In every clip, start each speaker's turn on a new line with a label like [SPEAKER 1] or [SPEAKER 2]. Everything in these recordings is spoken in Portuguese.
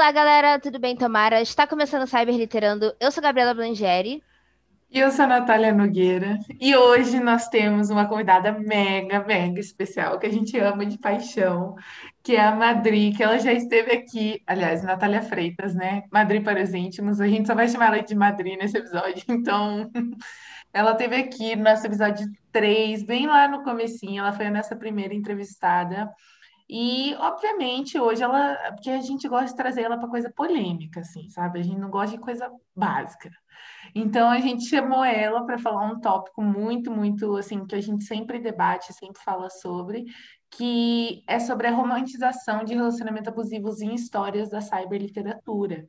[SPEAKER 1] Olá, galera, tudo bem, Tamara? Está começando o Cyber Literando. Eu sou Gabriela Blangeri.
[SPEAKER 2] E eu sou a Natália Nogueira. E hoje nós temos uma convidada mega, mega especial, que a gente ama de paixão, que é a Madri, que ela já esteve aqui, aliás, Natália Freitas, né? Madri para os íntimos. A gente só vai chamar ela de Madri nesse episódio, então. Ela esteve aqui no nosso episódio 3, bem lá no comecinho, ela foi a nossa primeira entrevistada. E, obviamente, hoje ela. Porque a gente gosta de trazer ela para coisa polêmica, assim, sabe? A gente não gosta de coisa básica. Então, a gente chamou ela para falar um tópico muito, muito, assim, que a gente sempre debate, sempre fala sobre, que é sobre a romantização de relacionamentos abusivos em histórias da cyberliteratura.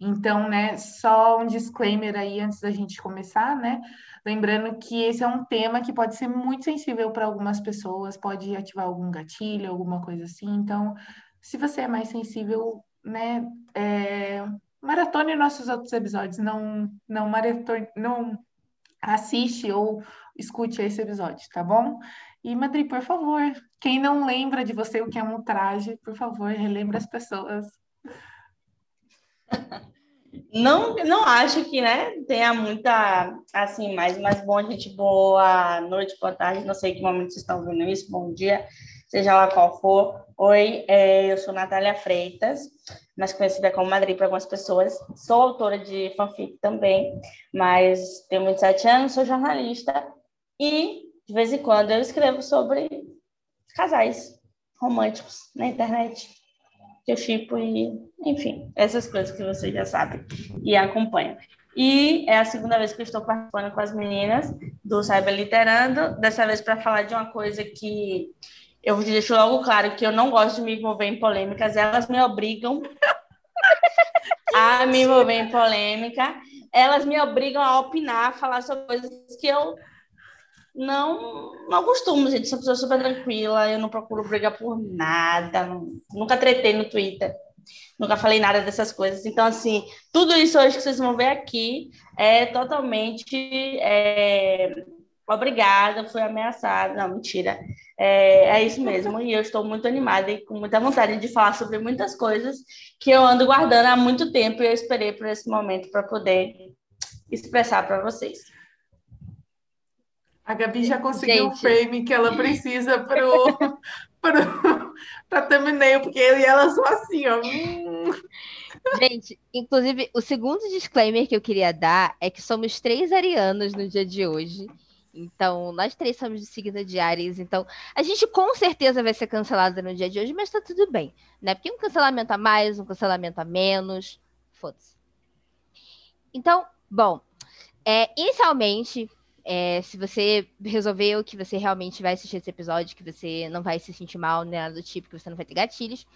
[SPEAKER 2] Então, né, só um disclaimer aí antes da gente começar, né? Lembrando que esse é um tema que pode ser muito sensível para algumas pessoas, pode ativar algum gatilho, alguma coisa assim. Então, se você é mais sensível, né, é, maratone nossos outros episódios, não, não maratone, não assiste ou escute esse episódio, tá bom? E Madri, por favor, quem não lembra de você o que é um traje, por favor, relembre as pessoas.
[SPEAKER 3] Não, não acho que, né, tenha muita, assim, mais, mais bom, gente, boa noite, boa tarde, não sei que momento vocês estão vendo isso, bom dia, seja lá qual for. Oi, é, eu sou Natália Freitas, mais conhecida como Madrid para algumas pessoas, sou autora de fanfic também, mas tenho 27 anos, sou jornalista e, de vez em quando, eu escrevo sobre casais românticos na internet que eu chipo e, enfim, essas coisas que vocês já sabem e acompanham. E é a segunda vez que eu estou participando com as meninas do Cyber Literando, dessa vez para falar de uma coisa que eu deixo logo claro que eu não gosto de me envolver em polêmicas, elas me obrigam a me envolver em polêmica, elas me obrigam a opinar, a falar sobre coisas que eu não, não costumo, gente. Sou uma pessoa super tranquila, eu não procuro brigar por nada, nunca tretei no Twitter, nunca falei nada dessas coisas. Então, assim, tudo isso hoje que vocês vão ver aqui é totalmente é, obrigada, fui ameaçada. Não, mentira. É, é isso mesmo. E eu estou muito animada e com muita vontade de falar sobre muitas coisas que eu ando guardando há muito tempo e eu esperei por esse momento para poder expressar para vocês.
[SPEAKER 2] A Gabi já conseguiu o frame que ela precisa para o para thumbnail, porque eu e ela são assim, ó.
[SPEAKER 1] Gente, inclusive, o segundo disclaimer que eu queria dar é que somos três arianos no dia de hoje. Então, nós três somos de signo de Ares. Então, a gente com certeza vai ser cancelada no dia de hoje, mas tá tudo bem, né? Porque um cancelamento a mais, um cancelamento a menos, foda-se. Então, bom, é, inicialmente, é, se você resolveu que você realmente vai assistir esse episódio, que você não vai se sentir mal, nada do tipo, que você não vai ter gatilhos,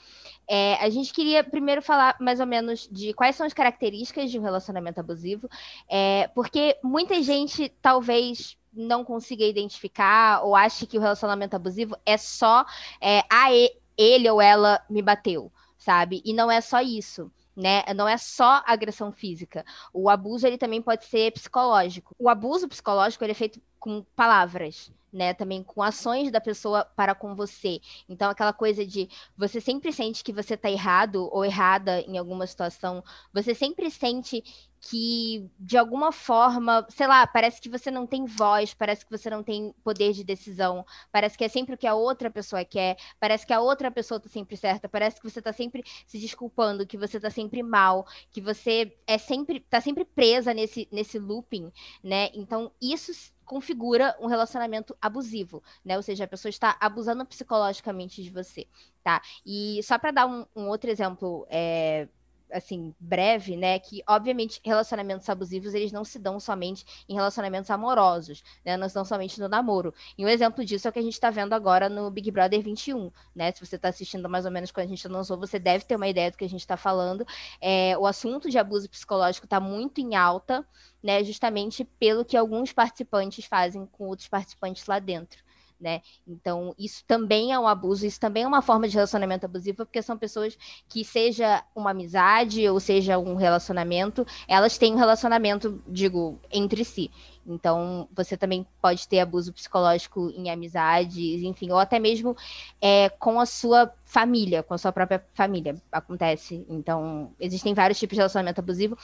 [SPEAKER 1] é, a gente queria primeiro falar mais ou menos de quais são as características de um relacionamento abusivo, é, porque muita gente talvez não consiga identificar ou ache que o relacionamento abusivo é só é, a ele ou ela me bateu, sabe? E não é só isso né? Não é só agressão física. O abuso ele também pode ser psicológico. O abuso psicológico ele é feito com palavras, né? Também com ações da pessoa para com você. Então, aquela coisa de você sempre sente que você está errado ou errada em alguma situação, você sempre sente que de alguma forma, sei lá, parece que você não tem voz, parece que você não tem poder de decisão, parece que é sempre o que a outra pessoa quer, parece que a outra pessoa tá sempre certa, parece que você tá sempre se desculpando, que você tá sempre mal, que você é sempre tá sempre presa nesse nesse looping, né? Então, isso configura um relacionamento abusivo, né? Ou seja, a pessoa está abusando psicologicamente de você, tá? E só para dar um, um, outro exemplo é, assim, breve, né, que obviamente relacionamentos abusivos eles não se dão somente em relacionamentos amorosos, né, não se dão somente no namoro. E um exemplo disso é o que a gente está vendo agora no Big Brother 21, né? Se você está assistindo mais ou menos quando a gente lançou, você deve ter uma ideia do que a gente está falando. É, o assunto de abuso psicológico está muito em alta, né, justamente pelo que alguns participantes fazem com outros participantes lá dentro né? Então, isso também é um abuso, isso também é uma forma de relacionamento abusivo, porque são pessoas que, seja uma amizade ou seja um relacionamento, elas têm um relacionamento, digo, entre si. Então, você também pode ter abuso psicológico em amizades, enfim, ou até mesmo é, com a sua família, com a sua própria família. Acontece. Então, existem vários tipos de relacionamento abusivo.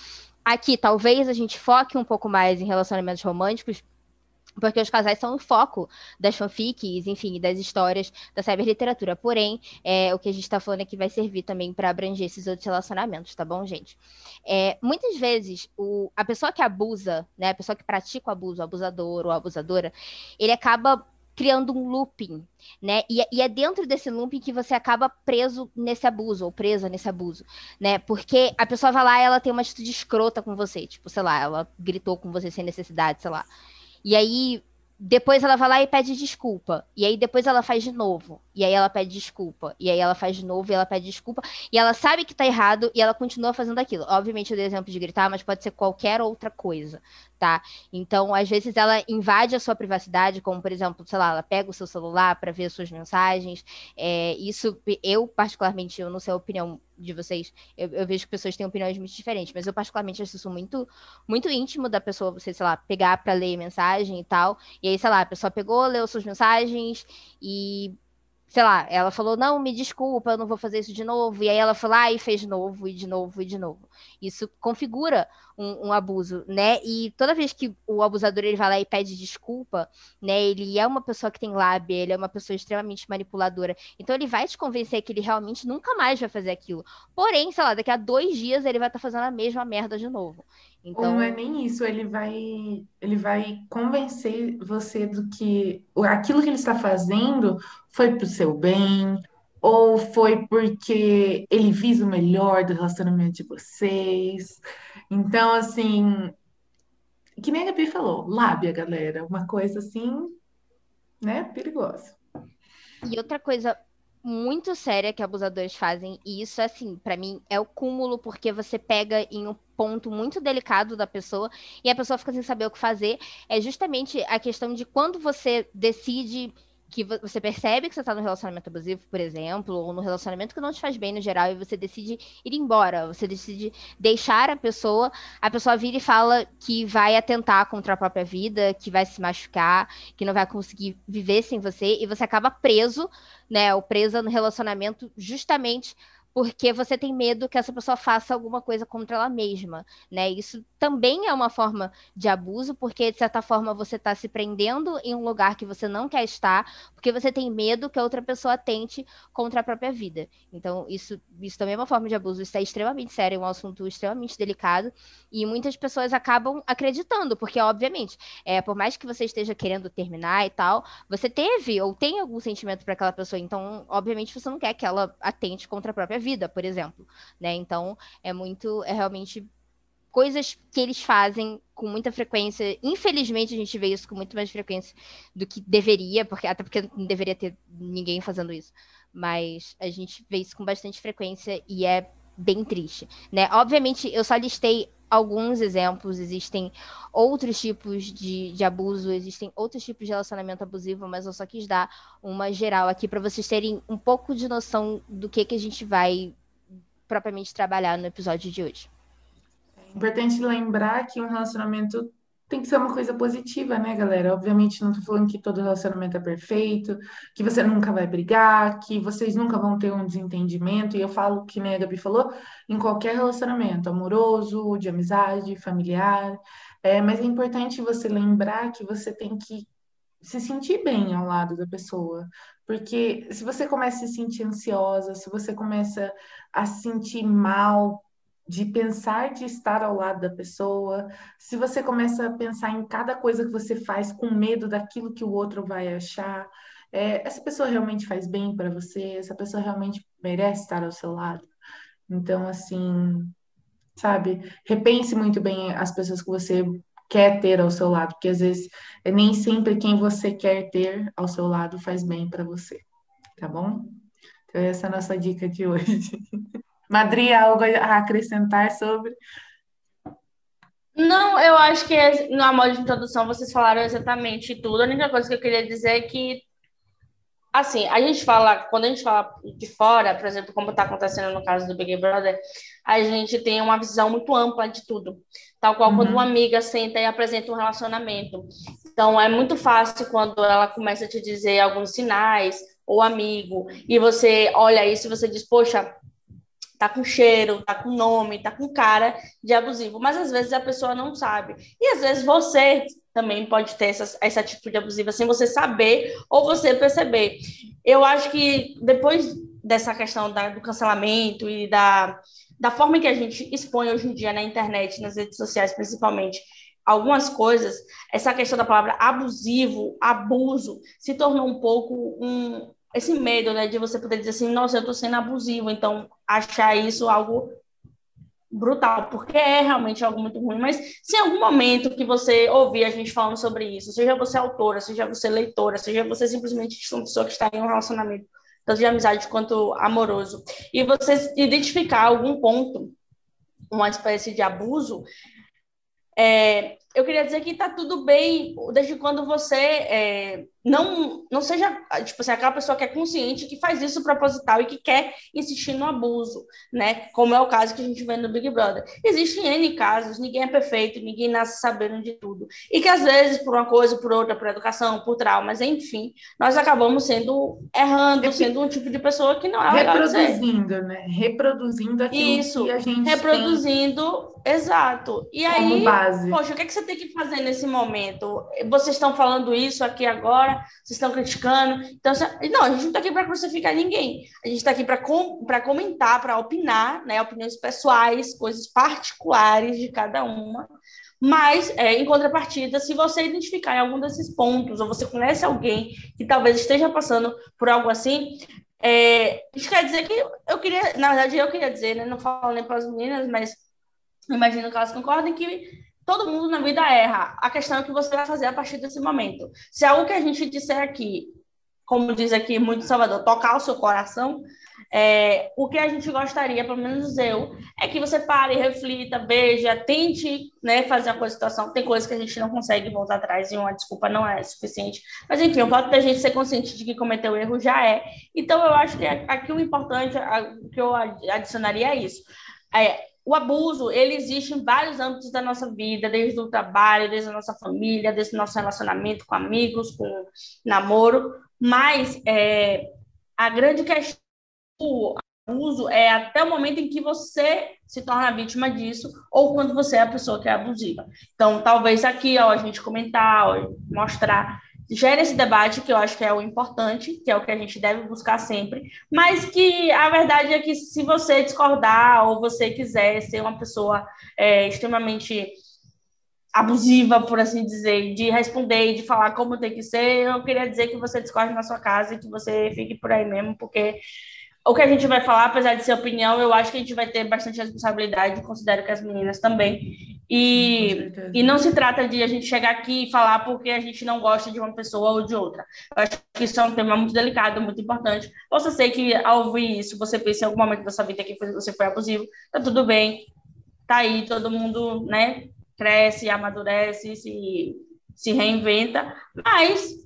[SPEAKER 1] Aqui, talvez a gente foque um pouco mais em relacionamentos românticos, porque os casais são o foco das fanfics, enfim, das histórias da cyberliteratura. Porém, é, o que a gente está falando aqui vai servir também para abranger esses outros relacionamentos, tá bom, gente? É, muitas vezes, o, a pessoa que abusa, né, a pessoa que pratica o abuso, o abusador ou a abusadora, ele acaba criando um looping, né? E, e, é dentro desse looping que você acaba preso nesse abuso, ou presa nesse abuso, né? Porque a pessoa vai lá e ela tem uma atitude escrota com você, tipo, sei lá, ela gritou com você sem necessidade, sei lá. E aí depois ela vai lá e pede desculpa. E aí depois ela faz de novo. E aí ela pede desculpa. E aí ela faz de novo e ela pede desculpa. E ela sabe que tá errado e ela continua fazendo aquilo. Obviamente eu dei exemplo de gritar, mas pode ser qualquer outra coisa, tá? Então, às vezes ela invade a sua privacidade, como por exemplo, sei lá, ela pega o seu celular para ver as suas mensagens. É, isso, eu particularmente, eu não sei a opinião de vocês, eu, eu, vejo que pessoas têm opiniões muito diferentes, mas eu particularmente acho isso muito, muito íntimo da pessoa, você, sei lá, pegar para ler mensagem e tal, e aí, sei lá, a pessoa pegou, leu suas mensagens e sei lá, ela falou, não, me desculpa, eu não vou fazer isso de novo. E aí ela foi lá e fez de novo, e de novo, e de novo. Isso configura um, um, abuso, né? E toda vez que o abusador ele vai lá e pede desculpa, né? Ele é uma pessoa que tem lábia, ele é uma pessoa extremamente manipuladora. Então ele vai te convencer que ele realmente nunca mais vai fazer aquilo. Porém, sei lá, daqui a dois dias ele vai estar tá fazendo a mesma merda de novo.
[SPEAKER 2] Então... Ou não é nem isso, ele vai, ele vai convencer você do que aquilo que ele está fazendo foi para o seu bem, ou foi porque ele visa o melhor do relacionamento de vocês. Então, assim, que nem a Gabi falou, lábia, galera, uma coisa assim, né, perigosa.
[SPEAKER 1] E outra coisa muito séria que abusadores fazem, e isso, assim, para mim é o cúmulo, porque você pega em um ponto muito delicado da pessoa e a pessoa fica sem saber o que fazer, é justamente a questão de quando você decide que você percebe que você está no relacionamento abusivo, por exemplo, ou no relacionamento que não te faz bem no geral, e você decide ir embora, você decide deixar a pessoa, a pessoa vira e fala que vai atentar contra a própria vida, que vai se machucar, que não vai conseguir viver sem você, e você acaba preso, né, ou presa no relacionamento justamente porque você tem medo que essa pessoa faça alguma coisa contra ela mesma, né? Isso também é uma forma de abuso, porque de certa forma você está se prendendo em um lugar que você não quer estar, porque você tem medo que a outra pessoa tente contra a própria vida. Então, isso, isso também é uma forma de abuso, isso é extremamente sério, é um assunto extremamente delicado, e muitas pessoas acabam acreditando, porque, obviamente, é, por mais que você esteja querendo terminar e tal, você teve ou tem algum sentimento para aquela pessoa, então, obviamente, você não quer que ela atente contra a própria vida, por exemplo, né? Então, é muito, é realmente coisas que eles fazem com muita frequência. Infelizmente, a gente vê isso com muito mais frequência do que deveria, porque até porque não deveria ter ninguém fazendo isso. Mas a gente vê isso com bastante frequência e é bem triste, né? Obviamente, eu só listei alguns exemplos, existem outros tipos de, de abuso, existem outros tipos de relacionamento abusivo, mas eu só quis dar uma geral aqui para vocês terem um pouco de noção do que, que a gente vai propriamente trabalhar no episódio de hoje.
[SPEAKER 2] É importante lembrar que um relacionamento tem que ser uma coisa positiva, né, galera? Obviamente, não tô falando que todo relacionamento é perfeito, que você nunca vai brigar, que vocês nunca vão ter um desentendimento. E eu falo que nem a Gabi falou, em qualquer relacionamento, amoroso, de amizade, familiar. É, mas é importante você lembrar que você tem que se sentir bem ao lado da pessoa. Porque se você começa a se sentir ansiosa, se você começa a se sentir mal de pensar de estar ao lado da pessoa, se você começa a pensar em cada coisa que você faz com medo daquilo que o outro vai achar, é, essa pessoa realmente faz bem para você, essa pessoa realmente merece estar ao seu lado. Então, assim, sabe, repense muito bem as pessoas que você quer ter ao seu lado, porque às vezes nem sempre quem você quer ter ao seu lado faz bem para você, tá bom? Então, essa é a nossa dica de hoje. Madri, algo a acrescentar sobre?
[SPEAKER 3] Não, eu acho que no modo de introdução vocês falaram exatamente tudo. A única coisa que eu queria dizer é que, assim, a gente fala, quando a gente fala de fora, por exemplo, como está acontecendo no caso do Big Brother, a gente tem uma visão muito ampla de tudo. Tal qual uhum. quando uma amiga senta e apresenta um relacionamento. Então, é muito fácil quando ela começa a te dizer alguns sinais, ou amigo, e você olha isso e você diz, poxa, tá com cheiro, tá com nome, tá com cara de abusivo, mas às vezes a pessoa não sabe. E às vezes você também pode ter essa, essa atitude abusiva sem você saber ou você perceber. Eu acho que depois dessa questão da, do cancelamento e da, da forma que a gente expõe hoje em dia na internet, nas redes sociais principalmente, algumas coisas, essa questão da palavra abusivo, abuso, se tornou um pouco um, esse medo, né, de você poder dizer assim, nossa, eu estou sendo abusivo, então achar isso algo brutal, porque é realmente algo muito ruim, mas se em algum momento que você ouvir a gente falando sobre isso, seja você autora, seja você leitora, seja você simplesmente uma pessoa que está em um relacionamento, tanto de amizade quanto amoroso, e você identificar algum ponto, uma espécie de abuso, é, eu queria dizer que está tudo bem desde quando você é, não, não seja, tipo assim, aquela pessoa que é consciente, que faz isso proposital e que quer insistir no abuso, né? Como é o caso que a gente vê no Big Brother. Existem N casos, ninguém é perfeito, ninguém nasce sabendo de tudo. E que às vezes, por uma coisa, por outra, por educação, por traumas, enfim, nós acabamos sendo errando, sendo um tipo de pessoa que não é
[SPEAKER 2] Reproduzindo, né? Reproduzindo aquilo isso, que a gente
[SPEAKER 3] reproduzindo, tem exato. E aí, base. poxa, o que, é que você tem que fazer nesse momento? Vocês estão falando isso aqui agora, vocês estão criticando. Então, não, a gente não está aqui para crucificar ninguém. A gente está aqui para com, comentar, para opinar, né? Opiniões pessoais, coisas particulares de cada uma. Mas, é, em contrapartida, se você identificar em algum desses pontos, ou você conhece alguém que talvez esteja passando por algo assim, é, isso quer dizer que eu queria, na verdade, eu queria dizer, né, não falo nem para as meninas, mas imagino que elas concordem que Todo mundo na vida erra. A questão é o que você vai fazer a partir desse momento. Se algo que a gente disser aqui, como diz aqui muito Salvador, tocar o seu coração, é, o que a gente gostaria, pelo menos eu, é que você pare, reflita, veja, tente né, fazer a coisa situação. Tem coisas que a gente não consegue voltar atrás e uma desculpa não é suficiente. Mas, enfim, o fato da gente ser consciente de que cometeu erro já é. Então, eu acho que aqui o importante, o que eu adicionaria é isso. É, o abuso, ele existe em vários âmbitos da nossa vida, desde o trabalho, desde a nossa família, desde o nosso relacionamento com amigos, com namoro, mas é, a grande questão do abuso é até o momento em que você se torna vítima disso, ou quando você é a pessoa que é abusiva. Então, talvez aqui, ó, a gente comentar, ó, mostrar gera esse debate, que eu acho que é o importante, que é o que a gente deve buscar sempre, mas que a verdade é que se você discordar ou você quiser ser uma pessoa é, extremamente abusiva, por assim dizer, de responder e de falar como tem que ser, eu queria dizer que você discorde na sua casa e que você fique por aí mesmo, porque o que a gente vai falar, apesar de ser opinião, eu acho que a gente vai ter bastante responsabilidade, considero que as meninas também. E, e não se trata de a gente chegar aqui e falar porque a gente não gosta de uma pessoa ou de outra. Eu acho que isso é um tema muito delicado, muito importante. Posso ser que ao ouvir isso, você pense em algum momento da sua vida que você foi abusivo, tá tudo bem, tá aí, todo mundo, né, cresce, amadurece, se, se reinventa, mas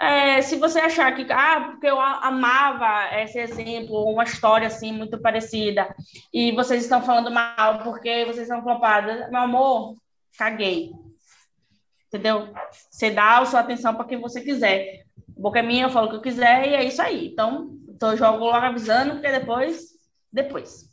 [SPEAKER 3] é, se você achar que, ah, porque eu amava esse exemplo, uma história assim muito parecida, e vocês estão falando mal porque vocês são culpadas, meu amor, caguei. Entendeu? Você dá a sua atenção para quem você quiser. Boca é minha, eu falo o que eu quiser e é isso aí. Então, então eu jogo logo avisando, porque depois, depois.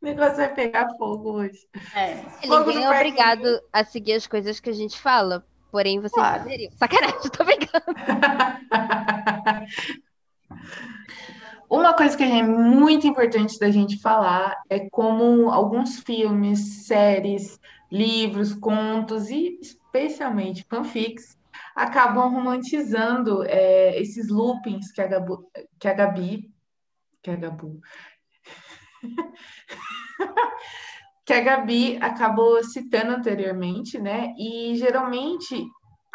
[SPEAKER 2] O negócio vai pegar fogo hoje.
[SPEAKER 1] É. Ninguém é obrigado a seguir as coisas que a gente fala, Porém, vocês claro. poderiam. Sacanagem, tô brincando.
[SPEAKER 2] Uma coisa que é muito importante da gente falar é como alguns filmes, séries, livros, contos e especialmente fanfics acabam romantizando é, esses loopings que a, Gabu, que a Gabi, que a Gabu, que a Gabi acabou citando anteriormente, né? E geralmente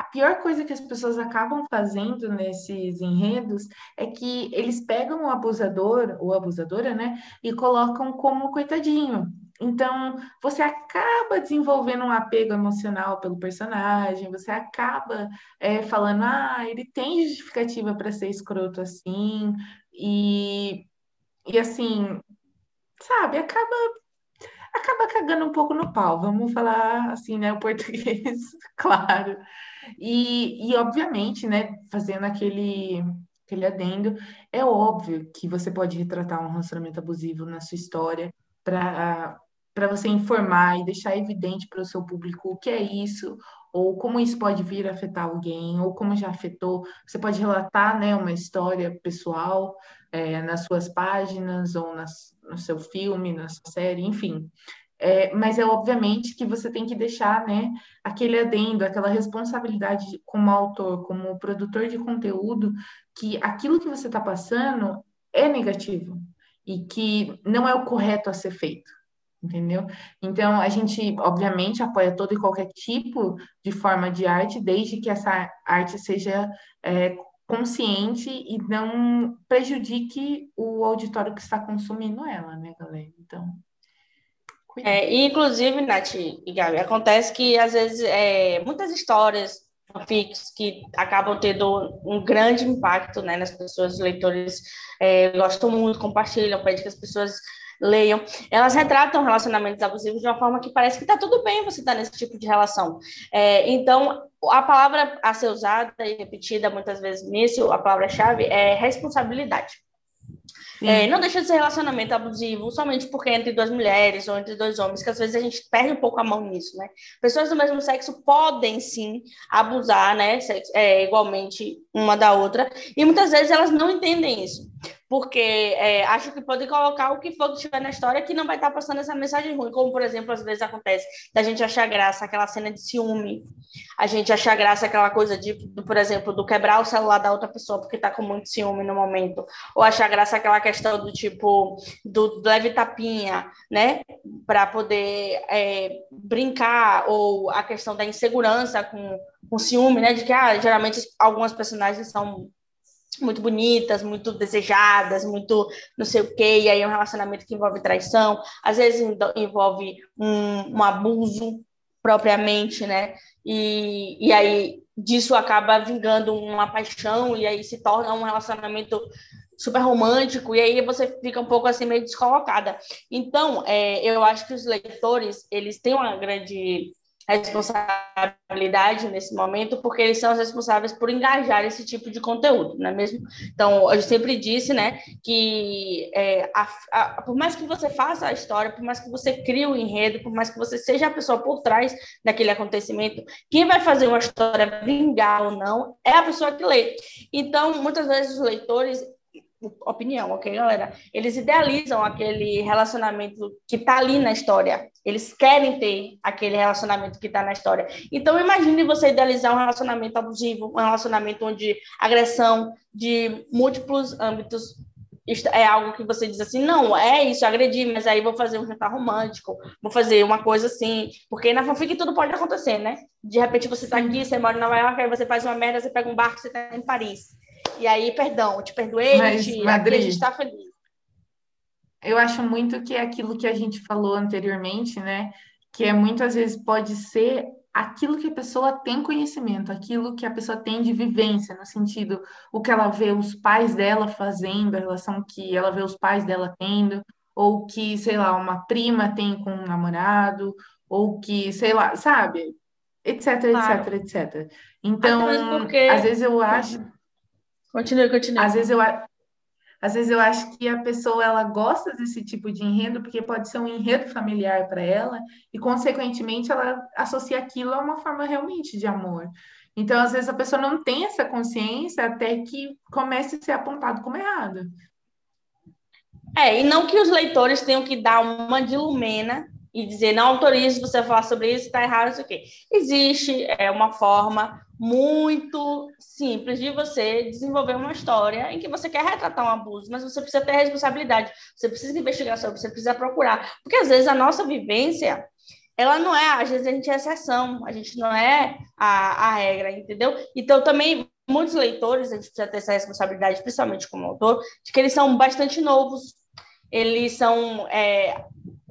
[SPEAKER 2] a pior coisa que as pessoas acabam fazendo nesses enredos é que eles pegam o abusador ou abusadora, né, e colocam como coitadinho. Então, você acaba desenvolvendo um apego emocional pelo personagem, você acaba é, falando, ah, ele tem justificativa para ser escroto assim, e, e assim, sabe, acaba acaba cagando um pouco no pau, vamos falar assim, né, o português, claro. E, e obviamente, né, fazendo aquele, aquele adendo, é óbvio que você pode retratar um relacionamento abusivo na sua história para para você informar e deixar evidente para o seu público o que é isso, ou como isso pode vir a afetar alguém, ou como já afetou. Você pode relatar né, uma história pessoal é, nas suas páginas, ou nas, no seu filme, na sua série, enfim. É, mas é obviamente que você tem que deixar né, aquele adendo, aquela responsabilidade como autor, como produtor de conteúdo, que aquilo que você está passando é negativo e que não é o correto a ser feito. Entendeu? Então, a gente, obviamente, apoia todo e qualquer tipo de forma de arte, desde que essa arte seja é, consciente e não prejudique o auditório que está consumindo ela, né, galera? Então,
[SPEAKER 3] é, inclusive, Nath e Gabi, acontece que às vezes é, muitas histórias fics que acabam tendo um grande impacto né, nas pessoas, os leitores é, gostam muito, compartilham, pedem que as pessoas leiam. Elas retratam relacionamentos abusivos de uma forma que parece que está tudo bem você estar tá nesse tipo de relação. É, então, a palavra a ser usada e repetida muitas vezes nisso, a palavra-chave é responsabilidade. É, não deixa de ser relacionamento abusivo somente porque é entre duas mulheres ou entre dois homens, que às vezes a gente perde um pouco a mão nisso, né? Pessoas do mesmo sexo podem sim abusar, né? É, igualmente uma da outra, e muitas vezes elas não entendem isso porque é, acho que pode colocar o que for que estiver na história que não vai estar passando essa mensagem ruim, como, por exemplo, às vezes acontece da gente achar graça aquela cena de ciúme, a gente achar graça aquela coisa de, por exemplo, do quebrar o celular da outra pessoa porque está com muito ciúme no momento, ou achar graça aquela questão do tipo, do leve tapinha, né, para poder é, brincar, ou a questão da insegurança com, com ciúme, né, de que, ah, geralmente algumas personagens são muito bonitas, muito desejadas, muito não sei o quê, e aí é um relacionamento que envolve traição, às vezes envolve um, um abuso propriamente, né? E, e aí disso acaba vingando uma paixão, e aí se torna um relacionamento super romântico, e aí você fica um pouco assim meio descolocada. Então, é, eu acho que os leitores, eles têm uma grande responsabilidade nesse momento, porque eles são os responsáveis por engajar esse tipo de conteúdo, não é mesmo? Então, eu sempre disse, né, que é, a, a, por mais que você faça a história, por mais que você crie o um enredo, por mais que você seja a pessoa por trás daquele acontecimento, quem vai fazer uma história vingar ou não é a pessoa que lê. Então, muitas vezes os leitores opinião, ok, galera? Eles idealizam aquele relacionamento que está ali na história. Eles querem ter aquele relacionamento que está na história. Então, imagine você idealizar um relacionamento abusivo, um relacionamento onde agressão de múltiplos âmbitos é algo que você diz assim, não, é isso, agredi, mas aí vou fazer um jantar romântico, vou fazer uma coisa assim, porque na fanfic tudo pode acontecer, né? De repente você está aqui, você mora em Nova York, aí você faz uma merda, você pega um barco, você está em Paris. E aí, perdão, te perdoei, Mas, te, Madrid, a gente está feliz.
[SPEAKER 2] Eu acho muito que é aquilo que a gente falou anteriormente, né? Que é muitas vezes pode ser aquilo que a pessoa tem conhecimento, aquilo que a pessoa tem de vivência, no sentido, o que ela vê os pais dela fazendo, a relação que ela vê os pais dela tendo, ou que, sei lá, uma prima tem com um namorado, ou que, sei lá, sabe? Etc, claro. etc, etc. Então, porque... às vezes eu acho
[SPEAKER 3] Continue, continue.
[SPEAKER 2] Às vezes eu às vezes eu acho que a pessoa ela gosta desse tipo de enredo porque pode ser um enredo familiar para ela e consequentemente ela associa aquilo a uma forma realmente de amor. Então, às vezes a pessoa não tem essa consciência até que comece a ser apontado como errado.
[SPEAKER 3] É, e não que os leitores tenham que dar uma de Lumena e dizer não autorizo você a falar sobre isso, está errado, isso aqui. Existe é, uma forma muito simples de você desenvolver uma história em que você quer retratar um abuso, mas você precisa ter responsabilidade, você precisa investigar sobre, você precisa procurar, porque às vezes a nossa vivência ela não é, às vezes a gente é exceção, a gente não é a, a regra, entendeu? Então também muitos leitores, a gente precisa ter essa responsabilidade, principalmente como autor, de que eles são bastante novos, eles são é,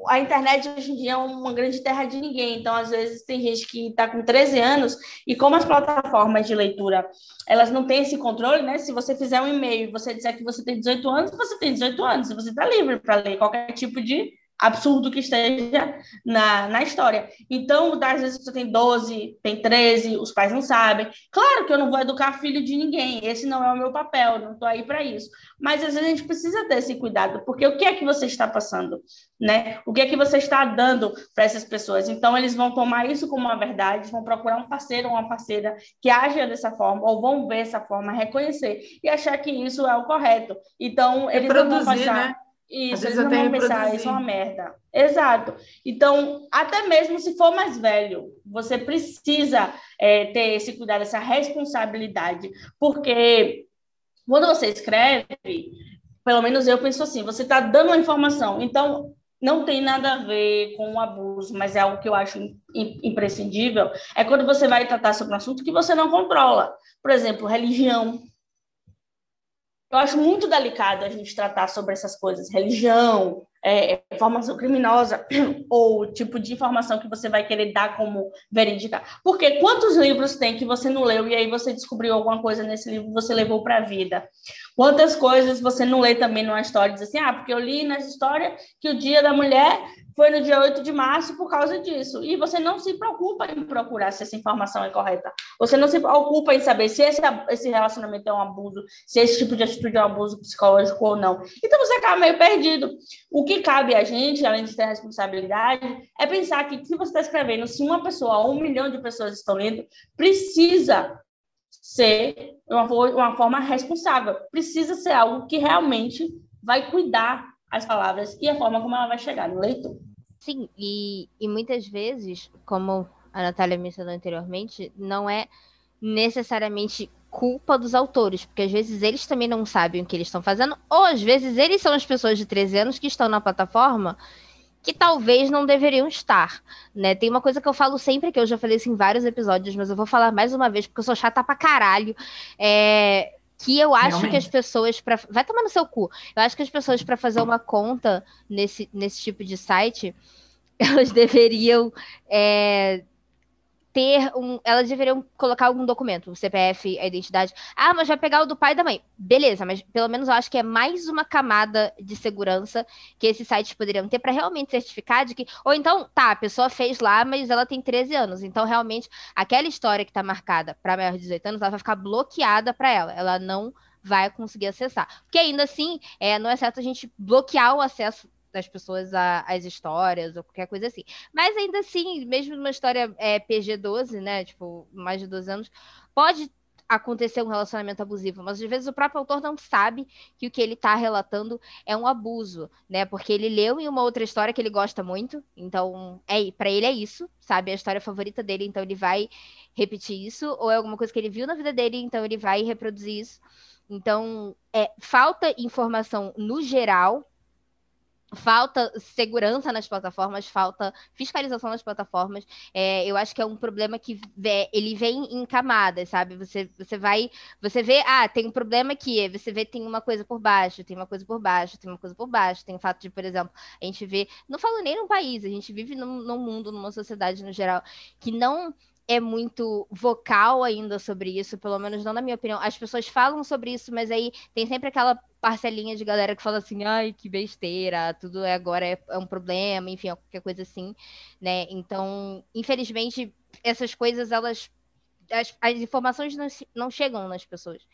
[SPEAKER 3] a internet hoje em dia é uma grande terra de ninguém, então às vezes tem gente que está com 13 anos e como as plataformas de leitura elas não têm esse controle, né? Se você fizer um e-mail e você disser que você tem 18 anos, você tem 18 anos, você está livre para ler qualquer tipo de absurdo que esteja na, na história. Então, às vezes você tem 12, tem 13, os pais não sabem. Claro que eu não vou educar filho de ninguém, esse não é o meu papel, não estou aí para isso. Mas às vezes a gente precisa ter esse cuidado, porque o que é que você está passando, né? O que é que você está dando para essas pessoas? Então, eles vão tomar isso como uma verdade, vão procurar um parceiro ou uma parceira que haja dessa forma, ou vão ver essa forma, reconhecer e achar que isso é o correto. Então, eles
[SPEAKER 2] Reproduzir,
[SPEAKER 3] não vão passar...
[SPEAKER 2] né?
[SPEAKER 3] Isso, eles não vão pensar, isso é uma merda. Exato. Então, até mesmo se for mais velho, você precisa é, ter esse cuidado, essa responsabilidade, porque quando você escreve, pelo menos eu penso assim, você está dando uma informação, então não tem nada a ver com o abuso, mas é algo que eu acho imprescindível, é quando você vai tratar sobre um assunto que você não controla. Por exemplo, religião. Eu acho muito delicado a gente tratar sobre essas coisas, religião, é, criminosa ou tipo de informação que você vai querer dar como verídica. Porque quantos livros tem que você não leu e aí você descobriu alguma coisa nesse livro e você levou para a vida? Quantas coisas você não lê também numa história e diz assim, ah, porque eu li nessa história que o dia da mulher foi no dia 8 de março por causa disso. E você não se preocupa em procurar se essa informação é correta. Você não se preocupa em saber se esse, esse relacionamento é um abuso, se esse tipo de atitude é um abuso psicológico ou não. Então você acaba meio perdido. O que cabe a gente, além de ter responsabilidade, é pensar que se você está escrevendo, se uma pessoa ou um milhão de pessoas estão lendo, precisa ser uma, uma forma responsável. Precisa ser algo que realmente vai cuidar as palavras e a forma como ela vai chegar no leitor.
[SPEAKER 1] Sim, e, e muitas vezes, como a Natália mencionou anteriormente, não é necessariamente culpa dos autores, porque às vezes eles também não sabem o que eles estão fazendo, ou às vezes eles são as pessoas de 13 anos que estão na plataforma que talvez não deveriam estar, né? Tem uma coisa que eu falo sempre, que eu já falei isso em vários episódios, mas eu vou falar mais uma vez, porque eu sou chata pra caralho. É, que eu acho Realmente. que as pessoas para vai tomar no seu cu. Eu acho que as pessoas para fazer uma conta nesse, nesse tipo de site, elas deveriam é, ter um. Elas deveriam colocar algum documento, o CPF, a identidade. Ah, mas vai pegar o do pai e da mãe. Beleza, mas pelo menos eu acho que é mais uma camada de segurança que esses sites poderiam ter para realmente certificar de que. Ou então, tá, a pessoa fez lá, mas ela tem 13 anos. Então, realmente, aquela história que está marcada para maior de 18 anos, ela vai ficar bloqueada para ela. Ela não vai conseguir acessar. Porque ainda assim, é, não é certo a gente bloquear o acesso das pessoas às histórias ou qualquer coisa assim. Mas ainda assim, mesmo numa história é, PG-12, né? Tipo, mais de 12 anos, pode acontecer um relacionamento abusivo, mas às vezes o próprio autor não sabe que o que ele está relatando é um abuso, né? Porque ele leu em uma outra história que ele gosta muito, então é para ele é isso, sabe? É a história favorita dele, então ele vai repetir isso, ou é alguma coisa que ele viu na vida dele, então ele vai reproduzir isso. Então, é, falta informação no geral falta segurança nas plataformas, falta fiscalização nas plataformas. É, eu acho que é um problema que vê, ele vem em camadas, sabe? Você, você vai, você vê, ah, tem um problema aqui, você vê tem uma coisa por baixo, tem uma coisa por baixo, tem uma coisa por baixo, tem o fato de, por exemplo, a gente vê, não falo nem num país, a gente vive num, num mundo, numa sociedade no geral, que não é muito vocal ainda sobre isso, pelo menos não na minha opinião. As pessoas falam sobre isso, mas aí tem sempre aquela parcelinha de galera que fala assim, ai, que besteira, tudo é agora é, é um problema, enfim, qualquer coisa assim, né? Então, infelizmente, essas coisas, elas. As, as informações não, não chegam nas pessoas.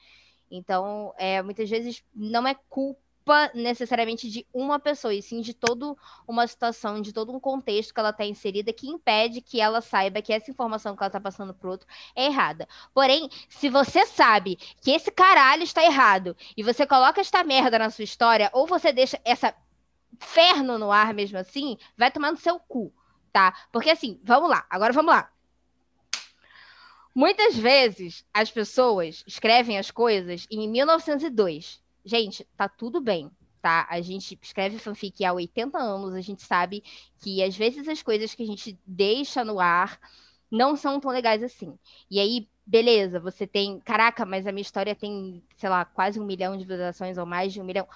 [SPEAKER 1] Então, é, muitas vezes não é culpa culpa necessariamente de uma pessoa, e sim de toda uma situação, de todo um contexto que ela está inserida que impede que ela saiba que essa informação que ela está passando para outro é errada. Porém, se você sabe que esse caralho está errado e você coloca esta merda na sua história, ou você deixa essa inferno no ar mesmo assim, vai tomar no seu cu, tá? Porque assim, vamos lá, agora vamos lá. Muitas vezes as pessoas escrevem as coisas em 1902. Gente, tá tudo bem, tá? A gente escreve fanfic há 80 anos, a gente sabe que às vezes as coisas que a gente deixa no ar não são tão legais assim. E aí, beleza, você tem. Caraca, mas a minha história tem, sei lá, quase um milhão de visualizações ou mais de um milhão.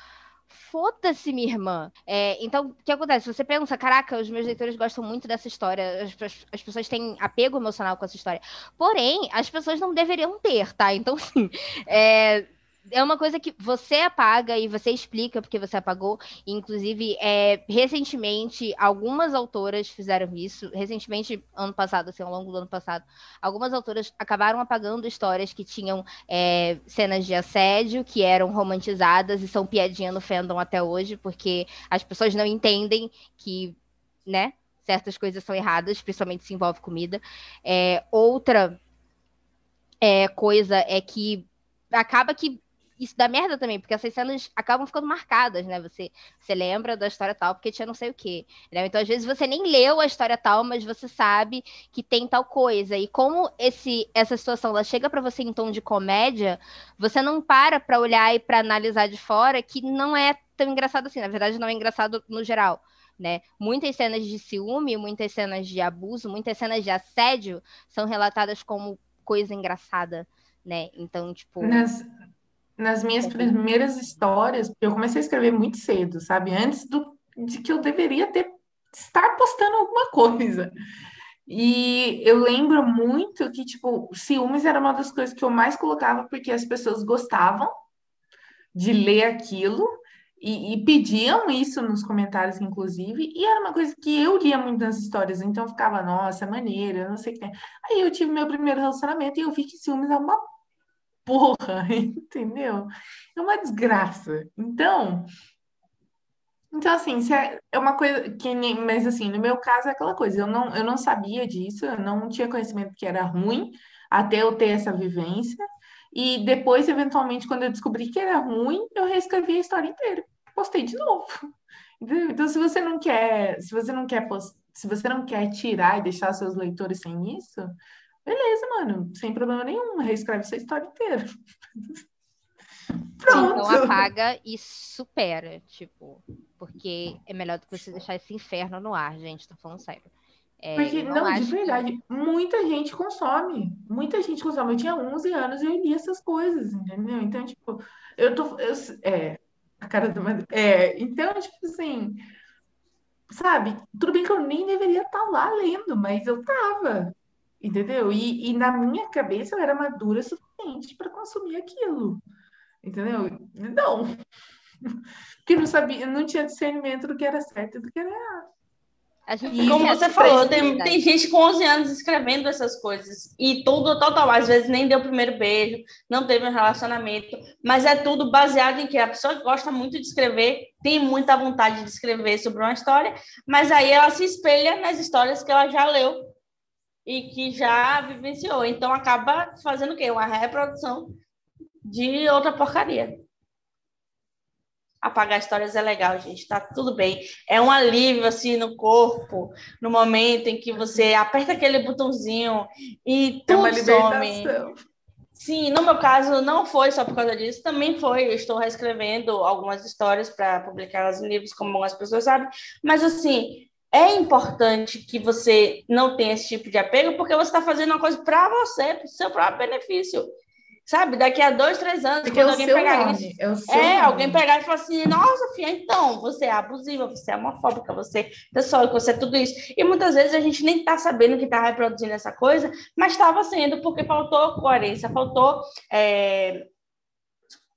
[SPEAKER 1] Foda-se, minha irmã. É, então, o que acontece? Você pensa, caraca, os meus leitores gostam muito dessa história, as, as, as, pessoas têm apego emocional com essa história. Porém, as pessoas não deveriam ter, tá? Então, sim, é, é uma coisa que você apaga e você explica porque você apagou. Inclusive, é, recentemente, algumas autoras fizeram isso. Recentemente, ano passado, assim, ao longo do ano passado, algumas autoras acabaram apagando histórias que tinham é, cenas de assédio, que eram romantizadas e são piadinha no fandom até hoje, porque as pessoas não entendem que, né, certas coisas são erradas, principalmente se envolve comida. É, outra é, coisa é que acaba que isso dá merda também, porque essas cenas acabam ficando marcadas, né? Você, você lembra da história tal porque tinha não sei o quê. Né? Então, às vezes, você nem leu a história tal, mas você sabe que tem tal coisa. E como esse, essa situação ela chega para você em tom de comédia, você não para para olhar e para analisar de fora que não é tão engraçado assim. Na verdade, não é engraçado no geral. Né? Muitas cenas de ciúme, muitas cenas de abuso, muitas cenas de assédio são relatadas como coisa engraçada, né? Então, tipo.
[SPEAKER 2] Nas, nas minhas primeiras histórias, eu comecei a escrever muito cedo, sabe? Antes do, de que eu deveria ter estar postando alguma coisa. E eu lembro muito que, tipo, ciúmes era uma das coisas que eu mais colocava porque as pessoas gostavam de ler aquilo e, e, pediam isso nos comentários, inclusive, e era uma coisa que eu lia muito nas histórias, então ficava, nossa, maneira, não sei o que. Aí eu tive meu primeiro relacionamento e eu vi que ciúmes é uma porra, entendeu? É uma desgraça. Então, então assim, é, é uma coisa que, mas assim, no meu caso é aquela coisa, eu não, eu não sabia disso, eu não tinha conhecimento que era ruim até eu ter essa vivência. E depois, eventualmente, quando eu descobri que era ruim, eu reescrevi a história inteira, postei de novo. Então, se você não quer, se você não quer post... se você não quer tirar e deixar seus leitores sem isso, Beleza, mano, sem problema nenhum, reescreve essa história inteira.
[SPEAKER 1] Pronto. Então apaga e supera, tipo, porque é melhor do que você deixar esse inferno no ar, gente, tô falando sério.
[SPEAKER 2] É, porque, não, não de verdade, que... muita gente consome. Muita gente consome. Eu tinha 11 anos e eu li essas coisas, entendeu? Então, tipo, eu tô. Eu, é, a cara do. É, então, tipo assim. Sabe? Tudo bem que eu nem deveria estar tá lá lendo, mas eu tava. Entendeu? E, e na minha cabeça eu era madura o suficiente para consumir aquilo. Entendeu? Não. Porque não sabia, não tinha discernimento do que era certo e do que era errado.
[SPEAKER 3] E como você falou, tem, tem gente com 11 anos escrevendo essas coisas. E tudo total, às vezes nem deu o primeiro beijo, não teve um relacionamento, mas é tudo baseado em que a pessoa gosta muito de escrever, tem muita vontade de escrever sobre uma história, mas aí ela se espelha nas histórias que ela já leu e que já vivenciou. Então acaba fazendo o quê? Uma reprodução de outra porcaria. Apagar histórias é legal, gente. Tá tudo bem. É um alívio assim no corpo, no momento em que você aperta aquele botãozinho e tudo é some. Sim, no meu caso não foi só por causa disso, também foi. Eu estou reescrevendo algumas histórias para publicar em livros, como algumas pessoas sabem. Mas assim, é importante que você não tenha esse tipo de apego, porque você está fazendo uma coisa para você, para o seu próprio benefício. Sabe, daqui a dois, três anos, porque quando é alguém pegar nome, isso. É, é alguém pegar e falar assim, nossa, filha, então, você é abusiva, você é homofóbica, você pessoal, você é tudo isso. E muitas vezes a gente nem está sabendo que está reproduzindo essa coisa, mas estava sendo porque faltou coerência, faltou é,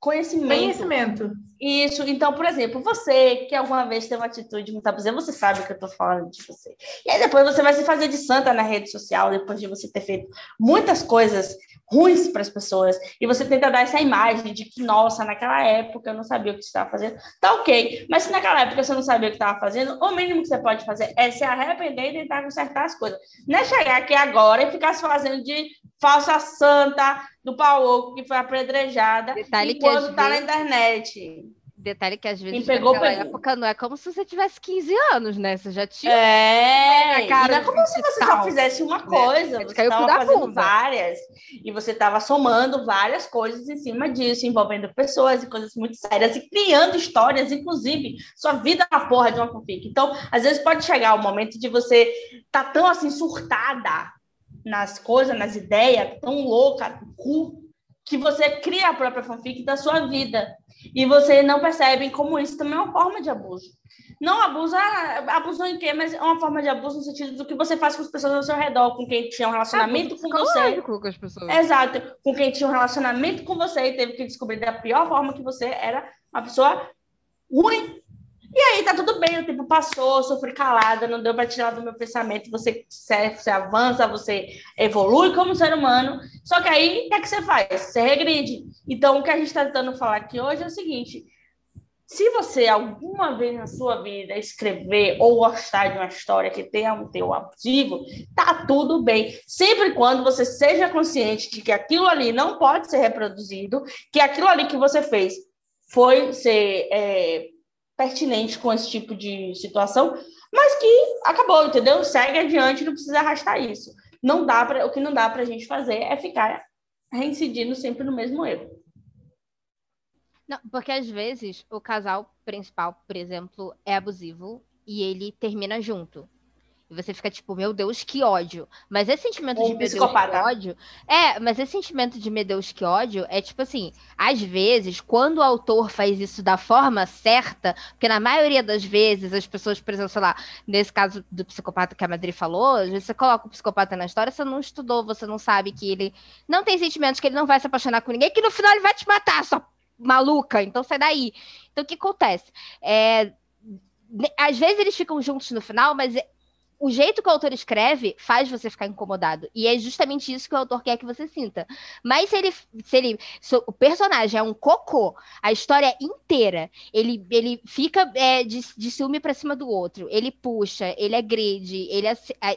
[SPEAKER 3] conhecimento.
[SPEAKER 2] Conhecimento.
[SPEAKER 3] Isso. Então, por exemplo, você que alguma vez teve uma atitude muito abusiva, você sabe que eu estou falando de você. E aí depois você vai se fazer de santa na rede social, depois de você ter feito muitas coisas ruins para as pessoas, e você tenta dar essa imagem de que, nossa, naquela época eu não sabia o que você estava fazendo, tá ok. Mas se naquela época você não sabia o que estava fazendo, o mínimo que você pode fazer é se arrepender e tentar consertar as coisas. Não é chegar aqui agora e ficar se fazendo de falsa santa do Paulo que foi apedrejada Detalhe enquanto está na internet.
[SPEAKER 1] Detalhe que às vezes
[SPEAKER 3] Quem pegou,
[SPEAKER 1] naquela
[SPEAKER 3] pegou.
[SPEAKER 1] época não é como se você tivesse 15 anos, né? Você já tinha.
[SPEAKER 3] É,
[SPEAKER 1] na cara
[SPEAKER 3] não é como se você
[SPEAKER 1] tal,
[SPEAKER 3] só fizesse uma coisa,
[SPEAKER 1] Você
[SPEAKER 3] você estava fazendo
[SPEAKER 1] bunda.
[SPEAKER 3] várias, e você estava somando várias coisas em cima disso, envolvendo pessoas e coisas muito sérias, e criando histórias, inclusive, sua vida uma porra de uma fanfic. Então, às vezes pode chegar o momento de você tá tão assim, surtada nas coisas, nas ideias, tão louca, cu, que você cria a própria fanfic da sua vida. E você não percebe como isso também é uma forma de abuso. Não abusa, abuso em quê? Mas é uma forma de abuso no sentido do que você faz com as pessoas ao seu redor, com quem tinha um relacionamento com você.
[SPEAKER 1] com as pessoas.
[SPEAKER 3] Exato, com quem tinha um relacionamento com você e teve que descobrir da pior forma que você era uma pessoa ruim. E aí tá tudo bem, o tempo passou, sofri calada, não deu para tirar do meu pensamento, você, você avança, você evolui como ser humano, só que aí o que é que você faz? Você regride. Então o que a gente está tentando falar aqui hoje é o seguinte: se você alguma vez na sua vida escrever ou gostar de uma história que tenha um teu abusivo, tá tudo bem. Sempre quando você seja consciente de que aquilo ali não pode ser reproduzido, que aquilo ali que você fez foi ser é, pertinente com esse tipo de situação, mas que acabou, entendeu? Segue adiante, não precisa arrastar isso. Não dá para, o que não dá para a gente fazer é ficar reincidindo sempre no mesmo erro.
[SPEAKER 1] Não, porque às vezes o casal principal, por exemplo, é abusivo e ele termina junto. E você fica tipo, meu Deus, que ódio. Mas esse sentimento de meu Deus, que
[SPEAKER 3] psicopata.
[SPEAKER 1] ódio. É, mas esse sentimento de meu Deus, que ódio é tipo assim, às vezes, quando o autor faz isso da forma certa, porque na maioria das vezes as pessoas, por exemplo, sei lá, nesse caso do psicopata que a Madri falou, às vezes você coloca o psicopata na história, você não estudou, você não sabe que ele não tem sentimentos, que ele não vai se apaixonar com ninguém, que no final ele vai te matar, só maluca, então sai daí. Então o que acontece? É, às vezes eles ficam juntos no final, mas o jeito que o autor escreve faz você ficar incomodado. E é justamente isso que o autor quer que você sinta. Mas se ele, se ele, se o personagem é um cocô, a história inteira, ele, ele fica é, de, de ciúme pra cima do outro, ele puxa, ele agride, ele,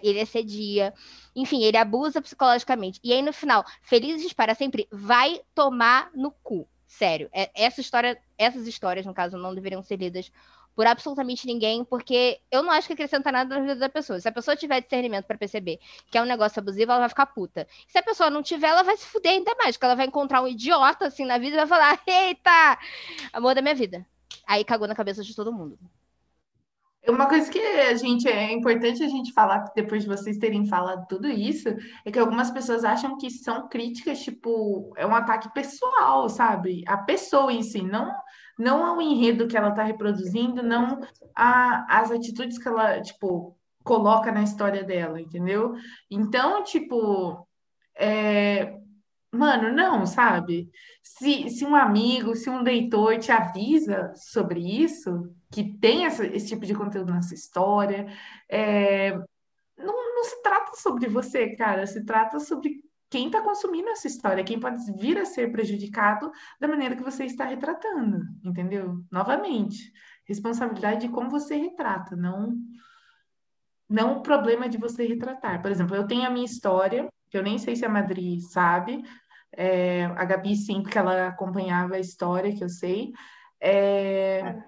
[SPEAKER 1] ele assedia, enfim, ele abusa psicologicamente. E aí no final, felizes para sempre, vai tomar no cu. Sério, é- essa história, essas histórias, no caso, não deveriam ser lidas por absolutamente ninguém, porque eu não acho que acrescenta nada na vida da pessoa. Se a pessoa tiver discernimento pra perceber que é um negócio abusivo, ela vai ficar puta. Se a pessoa não tiver, ela vai se fuder ainda mais, porque ela vai encontrar um idiota assim na vida e vai falar: eita, amor da minha vida. Aí cagou na cabeça de todo mundo.
[SPEAKER 2] Uma coisa que a gente é importante a gente falar depois de vocês terem falado tudo isso é que algumas pessoas acham que são críticas, tipo, é um ataque pessoal, sabe? A pessoa em si, não não ao enredo que ela está reproduzindo, não a, as atitudes que ela, tipo, coloca na história dela, entendeu? Então, tipo, é, Mano, não, sabe? Se, se um amigo, se um leitor te avisa sobre isso, que tem essa- esse tipo de conteúdo nessa história, é, não, não se trata sobre você, cara, se trata sobre quem está consumindo essa história, quem pode vir a ser prejudicado da maneira que você está retratando, entendeu? Novamente, responsabilidade de como você retrata, não, não o problema de você retratar. Por exemplo, eu tenho a minha história, que eu nem sei se a Madri sabe, é, a Gabi sim, porque ela acompanhava a história, que eu sei, é,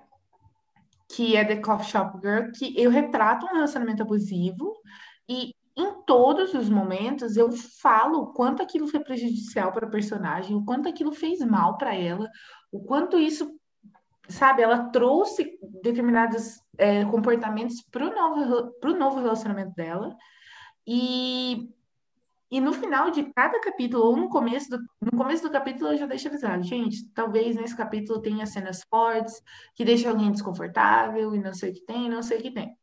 [SPEAKER 2] que é The Coffee Shop Girl, que eu retrato um relacionamento abusivo e em todos os momentos eu falo o quanto aquilo foi prejudicial para a personagem, o quanto aquilo fez mal para ela, o quanto isso, sabe, ela trouxe determinados é, comportamentos para o novo, novo relacionamento dela. E e no final de cada capítulo, ou no começo do, no começo do capítulo, eu já deixo avisado, gente, talvez nesse capítulo tenha cenas fortes, que deixam alguém desconfortável, e não sei o que tem, não sei o que tem.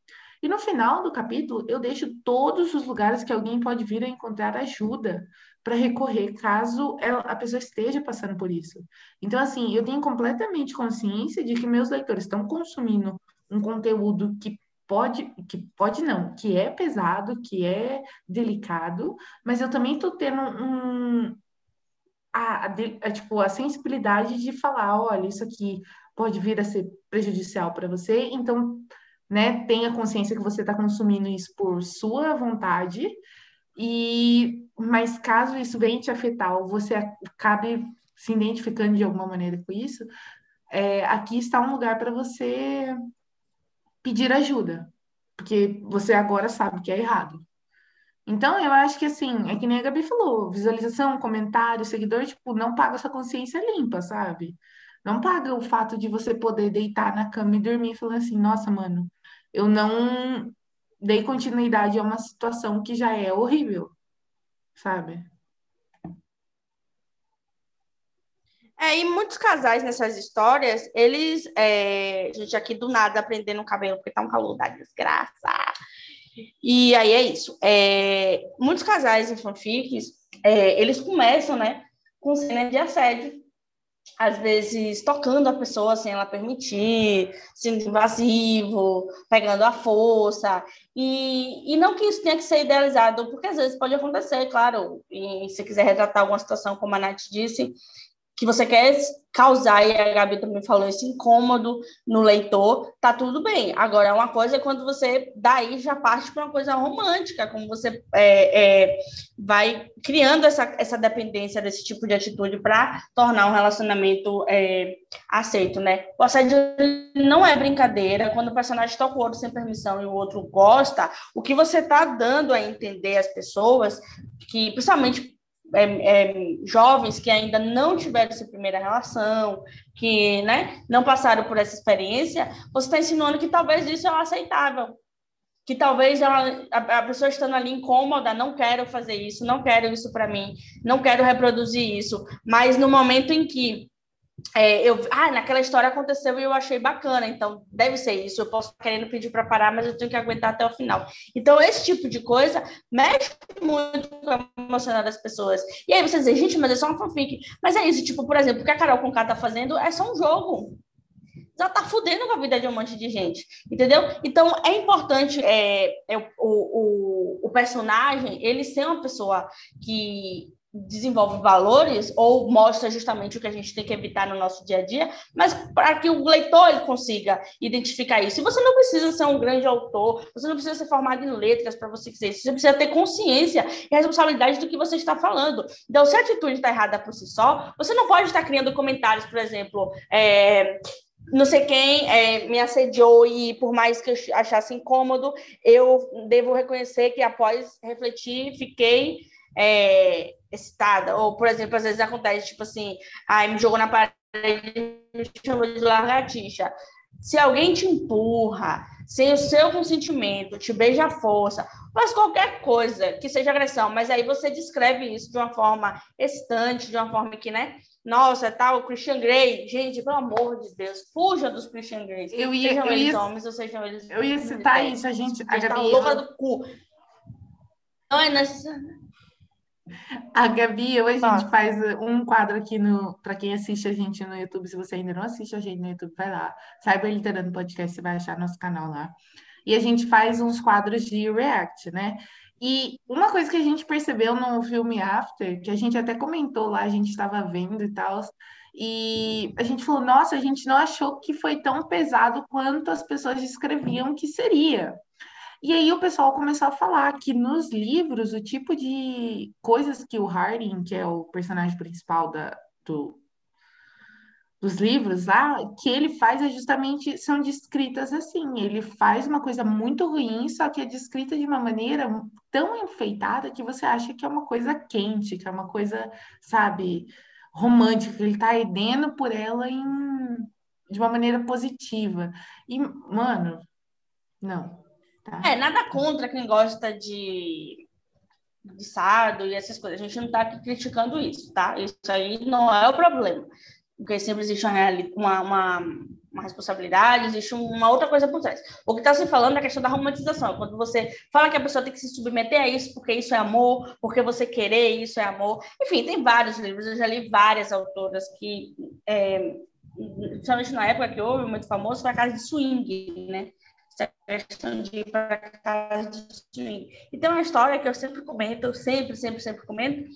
[SPEAKER 2] E no final do capítulo, eu deixo todos os lugares que alguém pode vir a encontrar ajuda para recorrer, caso ela- a pessoa esteja passando por isso. Então, assim, eu tenho completamente consciência de que meus leitores estão consumindo um conteúdo que pode, que pode não, que é pesado, que é delicado, mas eu também estou tendo um, a, a a, tipo, a sensibilidade de falar, olha, isso aqui pode vir a ser prejudicial para você, então, né, tenha consciência que você está consumindo isso por sua vontade, e mas caso isso venha te afetar ou você acabe se identificando de alguma maneira com isso, é, aqui está um lugar para você pedir ajuda, porque você agora sabe que é errado. Então, eu acho que assim, é que nem a Gabi falou, visualização, comentário, seguidor, tipo, não paga sua consciência limpa, sabe? Não paga o fato de você poder deitar na cama e dormir falando assim, nossa, mano, eu não dei continuidade a uma situação que já é horrível, sabe?
[SPEAKER 3] É, e muitos casais nessas histórias, eles. É, gente, aqui do nada aprendendo o cabelo, porque tá um calor da desgraça. E aí é isso. É, muitos casais em fanfics, é, eles começam, né, com cena de assédio. Às vezes tocando a pessoa sem ela permitir, sendo invasivo, pegando a força. E, e não que isso tenha que ser idealizado, porque às vezes pode acontecer, claro. E se quiser retratar alguma situação, como a Nath disse, que você quer causar, e a Gabi também falou, esse incômodo no leitor, tá tudo bem. Agora, uma coisa é quando você daí já parte para uma coisa romântica, como você é, é, vai criando essa, essa dependência desse tipo de atitude para tornar um relacionamento é, aceito, né? O assédio não é brincadeira, quando o personagem toca o outro sem permissão e o outro gosta, o que você está dando a entender às pessoas, que principalmente é, é, jovens que ainda não tiveram essa primeira relação, que né, não passaram por essa experiência, você está ensinando que talvez isso é aceitável. Que talvez ela, a, a pessoa estando ali incômoda, não quero fazer isso, não quero isso para mim, não quero reproduzir isso. Mas no momento em que é, eu, ah, naquela história aconteceu e eu achei bacana, então deve ser isso. Eu posso estar querendo pedir para parar, mas eu tenho que aguentar até o final. Então, esse tipo de coisa mexe muito com a emocional das pessoas. E aí você diz, gente, mas é só uma fanfic. Mas é isso, tipo, por exemplo, o que a Carol Conká tá fazendo é só um jogo. Já tá fudendo com a vida de um monte de gente, entendeu? Então, é importante é, é o, o, o personagem, ele ser uma pessoa que desenvolve valores ou mostra justamente o que a gente tem que evitar no nosso dia a dia, mas para que o leitor ele consiga identificar isso. E você não precisa ser um grande autor, você não precisa ser formado em letras para você dizer isso, você precisa ter consciência e responsabilidade do que você está falando. Então, se a atitude está errada por si só, você não pode estar criando comentários, por exemplo, é, não sei quem é, me assediou e por mais que eu achasse incômodo, eu devo reconhecer que após refletir, fiquei é, excitada. Ou, por exemplo, às vezes acontece, tipo assim, ai, me jogou na parede me chamou de lagartixa. Se alguém te empurra, sem o seu consentimento, te beija à força, faz qualquer coisa que seja agressão, mas aí você descreve isso de uma forma excitante, de uma forma que, né? Nossa, tal, tá, Christian Grey. Gente, pelo amor de Deus, fuja dos Christian Grey.
[SPEAKER 2] Eu ia, sejam eu eles ia, homens ou sejam eles. Eu ia citar isso, a gente. A Gabi, tá louca do cu. Não é necessário. A Gabi, hoje a gente faz um quadro aqui no para quem assiste a gente no YouTube. Se você ainda não assiste a gente no YouTube, vai lá. Saiba Literando Podcast, você vai achar nosso canal lá. E a gente faz uns quadros de react, né? E uma coisa que a gente percebeu no filme After, que a gente até comentou lá, a gente estava vendo e tal, e a gente falou, nossa, a gente não achou que foi tão pesado quanto as pessoas descreviam que seria. E aí o pessoal começou a falar que nos livros, o tipo de coisas que o Harding, que é o personagem principal da, do, dos livros lá, que ele faz é justamente, são descritas assim, ele faz uma coisa muito ruim, só que é descrita de uma maneira tão enfeitada que você acha que é uma coisa quente, que é uma coisa, sabe, romântica, que ele tá ardendo por ela em, de uma maneira positiva. E, mano, não,
[SPEAKER 3] Tá. É, nada contra quem gosta de, de sardo e essas coisas. A gente não está aqui criticando isso, tá? Isso aí não é o problema. Porque sempre existe uma, uma, uma responsabilidade, existe uma outra coisa por trás. O que está se falando é a questão da romantização. Quando você fala que a pessoa tem que se submeter a isso porque isso é amor, porque você querer isso é amor. Enfim, tem vários livros, eu já li várias autoras que, é, principalmente na época que houve, muito famoso, foi a casa de swing, né? Questão de ir para casa de swing. E tem uma história que eu sempre comento, sempre, sempre, sempre comento,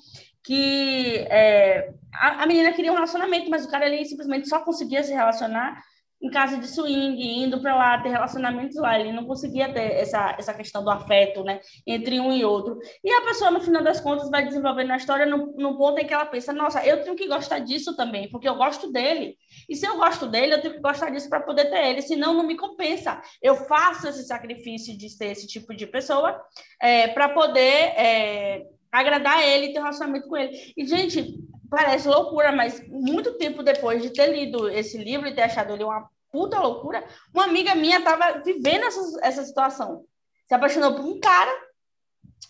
[SPEAKER 3] que é, a, a, menina queria um relacionamento, mas o cara ali simplesmente só conseguia se relacionar em casa de swing, indo para lá, ter relacionamentos lá. Ele não conseguia ter essa, essa questão do afeto, né, entre um e outro. E a pessoa, no final das contas, vai desenvolvendo a história no, no ponto em que ela pensa: nossa, eu tenho que gostar disso também, porque eu gosto dele. E se eu gosto dele, eu tenho que gostar disso para poder ter ele, senão não me compensa. Eu faço esse sacrifício de ser esse tipo de pessoa é, para poder é, agradar ele ter um relacionamento com ele. E, gente, parece loucura, mas muito tempo depois de ter lido esse livro e ter achado ele uma puta loucura, uma amiga minha estava vivendo essa, essa situação. Se apaixonou por um cara,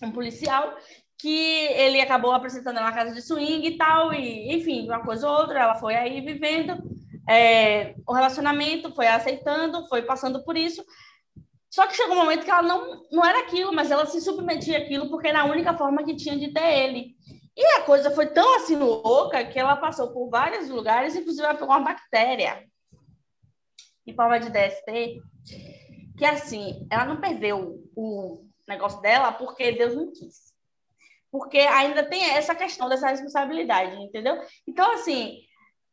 [SPEAKER 3] um policial, que ele acabou apresentando na casa de swing e tal, e enfim, uma coisa ou outra, ela foi aí vivendo é, o relacionamento, foi aceitando, foi passando por isso. Só que chegou um momento que ela não, não era aquilo, mas ela se submetia àquilo porque era a única forma que tinha de ter ele. E a coisa foi tão assim louca que ela passou por vários lugares, inclusive ela pegou uma bactéria em forma de DST, que assim, ela não perdeu o negócio dela porque Deus não quis. Porque ainda tem essa questão dessa responsabilidade, entendeu? Então, assim,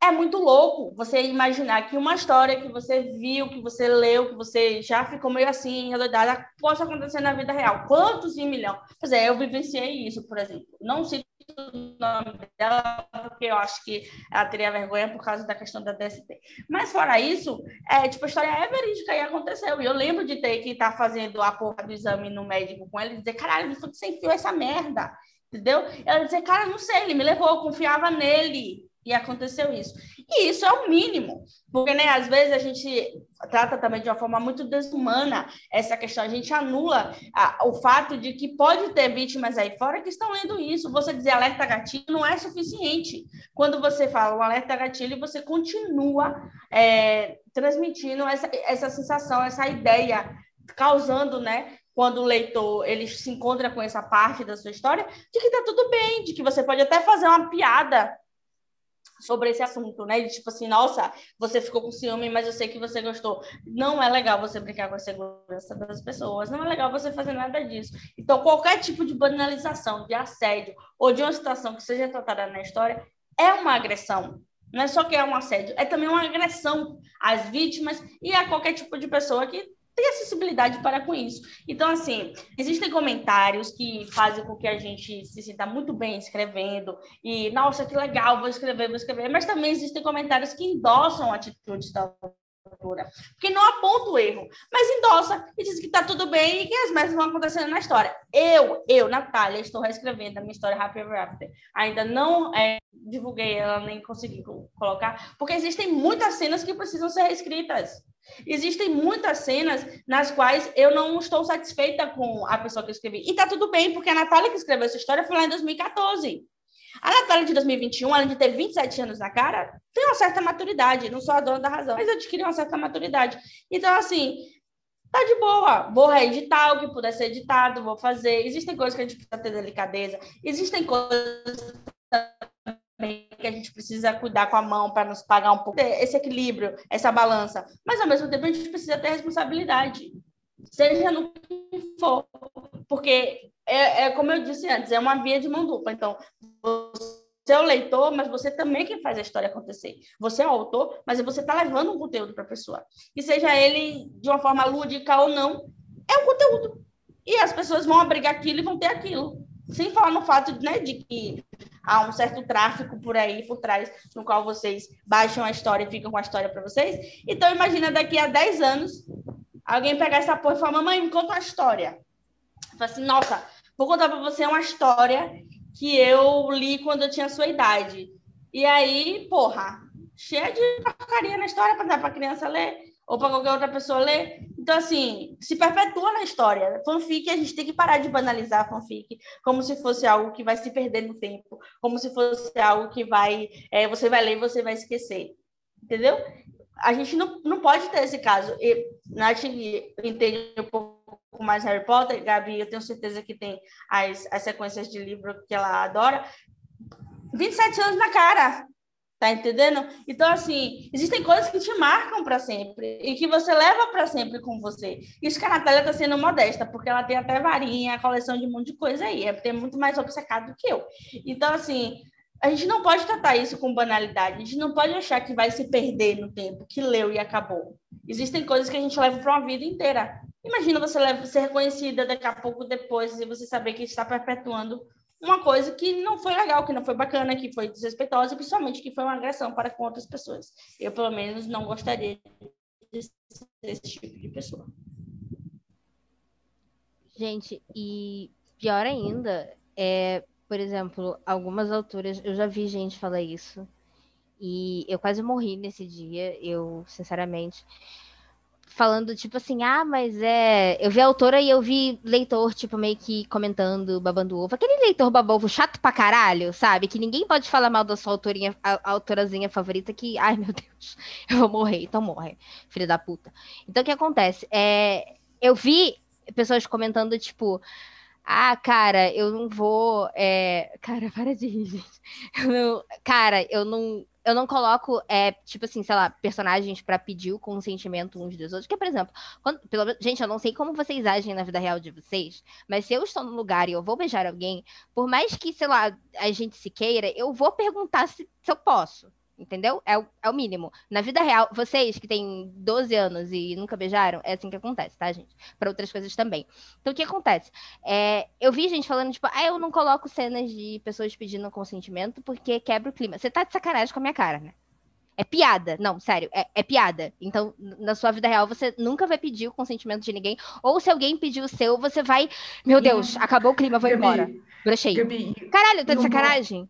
[SPEAKER 3] é muito louco você imaginar que uma história que você viu, que você leu, que você já ficou meio assim, enredada, possa acontecer na vida real. Quantos em milhão? Pois é, eu vivenciei isso, por exemplo. Não cito o nome dela, porque eu acho que ela teria vergonha por causa da questão da DST. Mas fora isso, é, tipo, a história é verídica e aconteceu. E eu lembro de ter que estar tá fazendo a porra do exame no médico com ele e dizer, caralho, foi que você enfiou essa merda. Entendeu? Ela dizer, cara, não sei, ele me levou, eu confiava nele. E aconteceu isso. E isso é o mínimo, porque né, às vezes a gente trata também de uma forma muito desumana essa questão, a gente anula a, o fato de que pode ter vítimas aí fora que estão lendo isso. Você dizer alerta gatilho não é suficiente. Quando você fala um alerta gatilho, você continua é, transmitindo essa, essa sensação, essa ideia, causando, né, quando o leitor ele se encontra com essa parte da sua história, de que está tudo bem, de que você pode até fazer uma piada sobre esse assunto, né? De tipo assim, nossa, você ficou com ciúme, mas eu sei que você gostou. Não é legal você brincar com a segurança das pessoas, não é legal você fazer nada disso. Então, qualquer tipo de banalização, de assédio ou de uma situação que seja tratada na história é uma agressão. Não é só que é um assédio, é também uma agressão às vítimas e a qualquer tipo de pessoa que tem acessibilidade para com isso. Então, assim, existem comentários que fazem com que a gente se sinta muito bem escrevendo e, nossa, que legal, vou escrever, vou escrever, mas também existem comentários que endossam atitudes da autora, porque não aponta o erro, mas endossa e diz que está tudo bem e que as merdas vão acontecendo na história. Eu, eu, Natália, estou reescrevendo a minha história Happy Ever After. Ainda não é, divulguei ela, nem consegui colocar, porque existem muitas cenas que precisam ser reescritas. Existem muitas cenas nas quais eu não estou satisfeita com a pessoa que eu escrevi. E tá tudo bem, porque a Natália que escreveu essa história foi lá em 2014. A Natália de 2021, além de ter 27 anos na cara, tem uma certa maturidade. Não sou a dona da razão, mas adquiri uma certa maturidade. Então, assim, tá de boa. Vou reeditar o que puder ser editado, vou fazer. Existem coisas que a gente precisa ter delicadeza. Existem coisas que a gente precisa cuidar com a mão para nos pagar um pouco esse equilíbrio, essa balança. Mas ao mesmo tempo a gente precisa ter responsabilidade, seja no que for, porque é, é como eu disse antes, é uma via de mão dupla. Então, você é o leitor, mas você também é quem faz a história acontecer. Você é o autor, mas você está levando um conteúdo para a pessoa. E seja ele de uma forma lúdica ou não, é um conteúdo. E as pessoas vão abrigar aquilo e vão ter aquilo. Sem falar no fato né, de que há um certo tráfico por aí, por trás, no qual vocês baixam a história e ficam com a história para vocês. Então, imagina daqui a 10 anos, alguém pegar essa porra e falar, mamãe, me conta uma história. Fala assim, nossa, vou contar para você uma história que eu li quando eu tinha sua idade. E aí, porra, cheia de porcaria na história para dar para criança ler ou para qualquer outra pessoa ler. Então, assim, se perpetua na história. Fanfic, a gente tem que parar de banalizar a fanfic como se fosse algo que vai se perder no tempo, como se fosse algo que vai, é, você vai ler e você vai esquecer. Entendeu? A gente não, não pode ter esse caso. E Nath entende um pouco mais Harry Potter, Gabi, eu tenho certeza que tem as, as sequências de livro que ela adora. 27 anos na cara. Tá entendendo? Então, assim, existem coisas que te marcam para sempre e que você leva para sempre com você. Isso que a Natália tá sendo modesta, porque ela tem até varinha, coleção de um monte de coisa aí. É, tem muito mais obcecado do que eu. Então, assim, a gente não pode tratar isso com banalidade, a gente não pode achar que vai se perder no tempo, que leu e acabou. Existem coisas que a gente leva para uma vida inteira. Imagina você ser reconhecida daqui a pouco depois e você saber que está perpetuando uma coisa que não foi legal, que não foi bacana, que foi desrespeitosa, principalmente que foi uma agressão para com outras pessoas. Eu, pelo menos, não gostaria de ser esse tipo de pessoa.
[SPEAKER 1] Gente, e pior ainda, é, por exemplo, algumas autoras, eu já vi gente falar isso, e eu quase morri nesse dia, eu, sinceramente falando, tipo assim, ah, mas é. Eu vi a autora e eu vi leitor, tipo, meio que comentando, babando ovo. Aquele leitor babovo chato pra caralho, sabe? Que ninguém pode falar mal da sua autorinha, a, a autorazinha favorita, que, ai meu Deus, eu vou morrer, então morre, filho da puta. Então o que acontece? É, eu vi pessoas comentando, tipo. Ah, cara, eu não vou. É... Cara, para de rir, gente. Eu não... Cara, eu não eu não coloco, é, tipo assim, sei lá, personagens para pedir o consentimento uns dos outros. Que, por exemplo, quando, pelo, gente, eu não sei como vocês agem na vida real de vocês, mas se eu estou no lugar e eu vou beijar alguém, por mais que, sei lá, a gente se queira, eu vou perguntar se, se eu posso. Entendeu? É o, é o mínimo. Na vida real, vocês que têm 12 anos e nunca beijaram, é assim que acontece, tá, gente? Para outras coisas também. Então, o que acontece? É, eu vi gente falando, tipo, ah, eu não coloco cenas de pessoas pedindo consentimento porque quebra o clima. Você tá de sacanagem com a minha cara, né? É piada. Não, sério, é, é, piada. Então, na sua vida real, você nunca vai pedir o consentimento de ninguém. Ou se alguém pedir o seu, você vai. Meu Deus, acabou o clima, vou Gabi, embora. Brochei. Caralho, tá de sacanagem?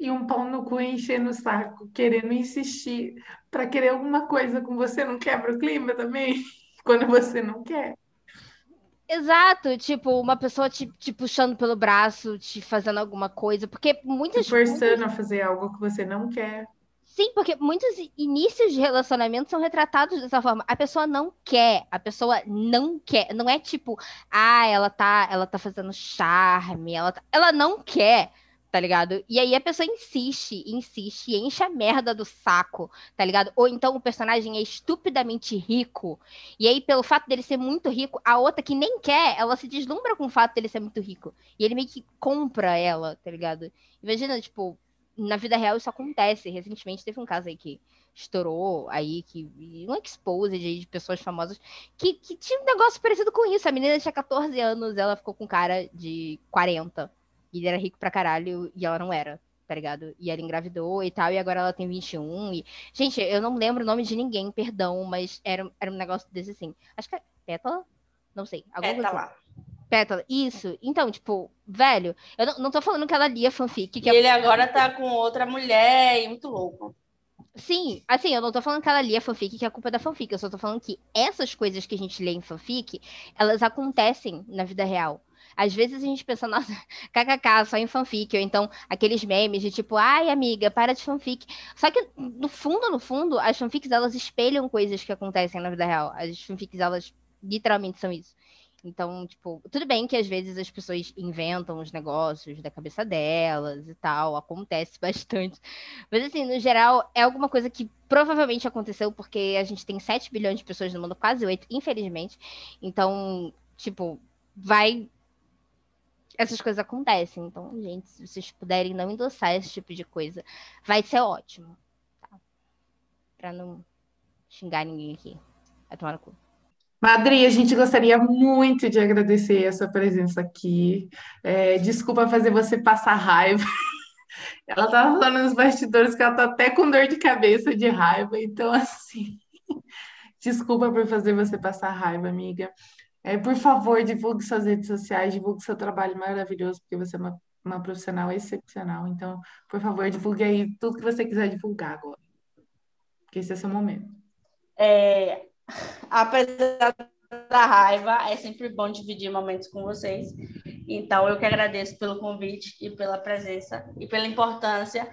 [SPEAKER 2] E um pau no cu enchendo o saco, querendo insistir para querer alguma coisa com você, não quebra o clima também? Quando você não quer.
[SPEAKER 1] Exato, tipo, uma pessoa te, te, puxando pelo braço, te fazendo alguma coisa, porque muitas...
[SPEAKER 2] Te forçando muitas... a fazer algo que você não quer.
[SPEAKER 1] Sim, porque muitos inícios de relacionamento são retratados dessa forma. A pessoa não quer, a pessoa não quer. Não é tipo, ah, ela tá, ela tá fazendo charme, ela, tá... ela não quer tá ligado? E aí a pessoa insiste, insiste, enche a merda do saco, tá ligado? Ou então o personagem é estupidamente rico, e aí pelo fato dele ser muito rico, a outra que nem quer, ela se deslumbra com o fato dele ser muito rico. E ele meio que compra ela, tá ligado? Imagina, tipo, na vida real isso acontece. Recentemente teve um caso aí que estourou aí, que um expose de, de pessoas famosas que, que tinha um negócio parecido com isso. A menina tinha 14 anos, ela ficou com cara de 40 e ele era rico pra caralho e ela não era, tá ligado? E ela engravidou e tal, e agora ela tem 21. E... Gente, eu não lembro o nome de ninguém, perdão, mas era, era um negócio desse assim. Acho que é Pétala? Não sei.
[SPEAKER 3] Pétala.
[SPEAKER 1] Coisa. Pétala, isso. Então, tipo, velho, eu não, não tô falando que ela lia fanfic. Que
[SPEAKER 3] e é... ele agora tá com outra mulher e muito louco.
[SPEAKER 1] Sim, assim, eu não tô falando que ela lia fanfic, que é a culpa da fanfic. Eu só tô falando que essas coisas que a gente lê em fanfic, elas acontecem na vida real. Às vezes a gente pensa, nossa, kkk, só em fanfic, ou então aqueles memes de tipo, ai, amiga, para de fanfic. Só que, no fundo, no fundo, as fanfics, elas espelham coisas que acontecem na vida real. As fanfics, elas literalmente são isso. Então, tipo, tudo bem que às vezes as pessoas inventam os negócios da cabeça delas e tal, acontece bastante. Mas, assim, no geral, é alguma coisa que provavelmente aconteceu porque a gente tem 7 bilhões de pessoas no mundo, quase 8, infelizmente. Então, tipo, vai essas coisas acontecem. Então, gente, se vocês puderem não endossar esse tipo de coisa, vai ser ótimo. Tá? Pra não xingar ninguém aqui. Vai tomar no cu.
[SPEAKER 2] Madri, a gente gostaria muito de agradecer a sua presença aqui. É, desculpa fazer você passar raiva. Ela estava falando nos bastidores que ela está até com dor de cabeça de raiva. Então, assim, desculpa por fazer você passar raiva, amiga. É, por favor, divulgue suas redes sociais, divulgue seu trabalho maravilhoso, porque você é uma, uma profissional excepcional. Então, por favor, divulgue aí tudo que você quiser divulgar agora. Porque esse é seu momento.
[SPEAKER 3] É, apesar da raiva, é sempre bom dividir momentos com vocês. Então, eu que agradeço pelo convite e pela presença e pela importância.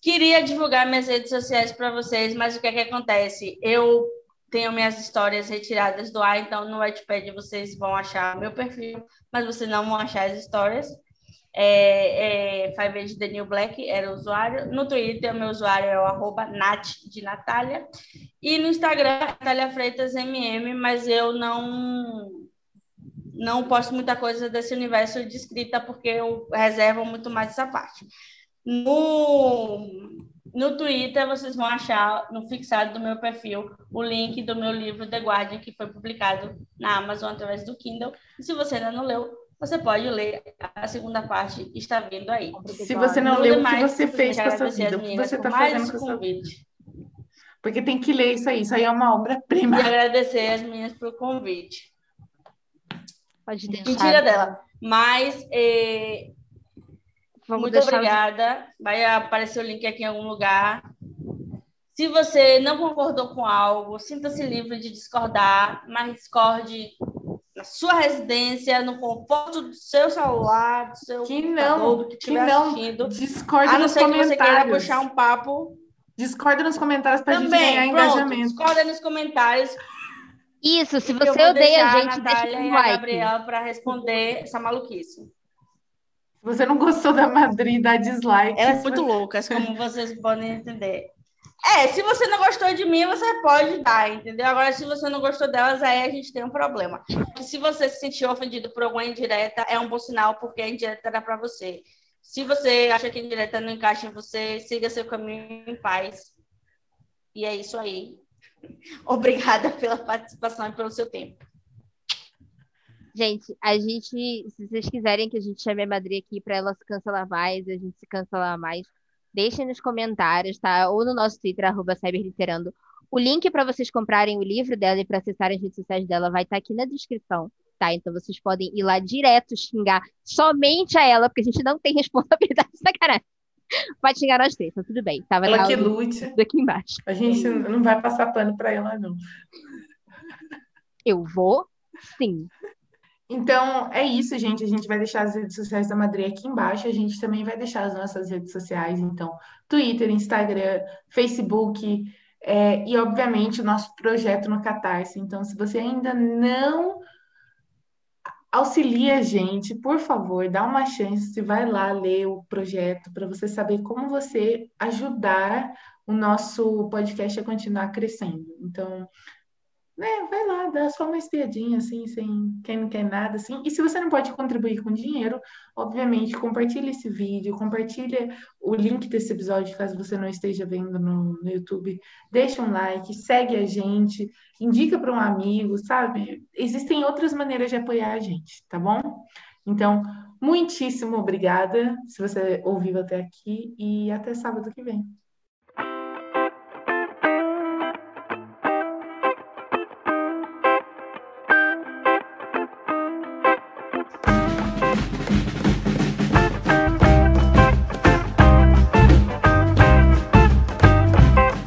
[SPEAKER 3] Queria divulgar minhas redes sociais para vocês, mas o que é que acontece? Eu tenho minhas histórias retiradas do ar, então no Wattpad vocês vão achar meu perfil, mas vocês não vão achar as histórias. É, é, Five Age The New Black era o usuário. No Twitter, meu usuário é o arroba de Natália. E no Instagram, Natália Freitas MM, mas eu não não posto muita coisa desse universo de escrita porque eu reservo muito mais essa parte. No, no Twitter, vocês vão achar no fixado do meu perfil o link do meu livro The Guardian, que foi publicado na Amazon através do Kindle. E se você ainda não leu, você pode ler a segunda parte, está vindo aí.
[SPEAKER 2] Se você não leu, o que você fez com a sua vida? O que você está fazendo com a sua vida? Porque tem que ler isso aí, isso aí é uma obra-prima.
[SPEAKER 3] E agradecer as meninas pelo convite.
[SPEAKER 1] Pode deixar.
[SPEAKER 3] Mentira dela. Mas eh, muito
[SPEAKER 1] deixar
[SPEAKER 3] obrigada. Vai aparecer o link aqui em algum lugar. Se você não concordou com algo, sinta-se livre de discordar, mas discorde na sua residência, no conforto do seu celular, do seu
[SPEAKER 2] Que
[SPEAKER 3] computador,
[SPEAKER 2] não,
[SPEAKER 3] do que estiver assistindo.
[SPEAKER 2] Discorda
[SPEAKER 3] A não
[SPEAKER 2] nos
[SPEAKER 3] ser que você queira
[SPEAKER 2] comentários.
[SPEAKER 3] puxar um papo
[SPEAKER 2] Discorda nos comentários pra gente
[SPEAKER 3] também.
[SPEAKER 2] ganhar
[SPEAKER 3] Pronto,
[SPEAKER 2] engajamento.
[SPEAKER 3] discorda nos comentários.
[SPEAKER 1] Isso, se você odeia a gente,
[SPEAKER 3] a
[SPEAKER 1] deixa
[SPEAKER 3] Natália
[SPEAKER 1] um
[SPEAKER 3] e a
[SPEAKER 1] like.
[SPEAKER 3] Gabriela para responder essa maluquice.
[SPEAKER 2] Se você não gostou da Madrid, dá dislike.
[SPEAKER 3] Elas são muito loucas, como vocês podem entender. É, se você não gostou de mim, você pode dar, entendeu? Agora, se você não gostou delas, aí a gente tem um problema. E se você se sentiu ofendido por alguma indireta, é um bom sinal, porque a indireta era para você. Se você acha que a indireta não encaixa em você, siga seu caminho em paz. E é isso aí. Obrigada pela participação e pelo seu tempo.
[SPEAKER 1] Gente, a gente, se vocês quiserem que a gente chame a Madri aqui para ela se cancelar mais, a gente se cancelar mais, deixem nos comentários, tá? Ou no nosso Twitter, arroba Cyberliterando. O link para vocês comprarem o livro dela e para acessarem as redes sociais dela vai estar aqui na descrição, tá? Então vocês podem ir lá direto xingar somente a ela, porque a gente não tem responsabilidade sacanagem. Pode xingar nós três, tá tudo bem. Tá? Vai
[SPEAKER 2] Ela
[SPEAKER 1] lá
[SPEAKER 2] que lute.
[SPEAKER 1] aqui embaixo.
[SPEAKER 2] A gente não vai passar pano pra ela, não.
[SPEAKER 1] Eu vou, sim.
[SPEAKER 2] Então, é isso, gente. A gente vai deixar as redes sociais da Madre aqui embaixo. A gente também vai deixar as nossas redes sociais, então, Twitter, Instagram, Facebook, é, e, obviamente, o nosso projeto no Catarse. Então, se você ainda não auxilia a gente, por favor, dá uma chance, vai lá ler o projeto para você saber como você ajudar o nosso podcast a continuar crescendo. Então, né, vai lá, dá só uma espiadinha, assim, sem quem não quer nada, assim. E se você não pode contribuir com dinheiro, obviamente, compartilha esse vídeo, compartilha o link desse episódio, caso você não esteja vendo no, no YouTube. Deixa um like, segue a gente, indica para um amigo, sabe? Existem outras maneiras de apoiar a gente, tá bom? Então, muitíssimo obrigada se você ouviu até aqui e até sábado que vem.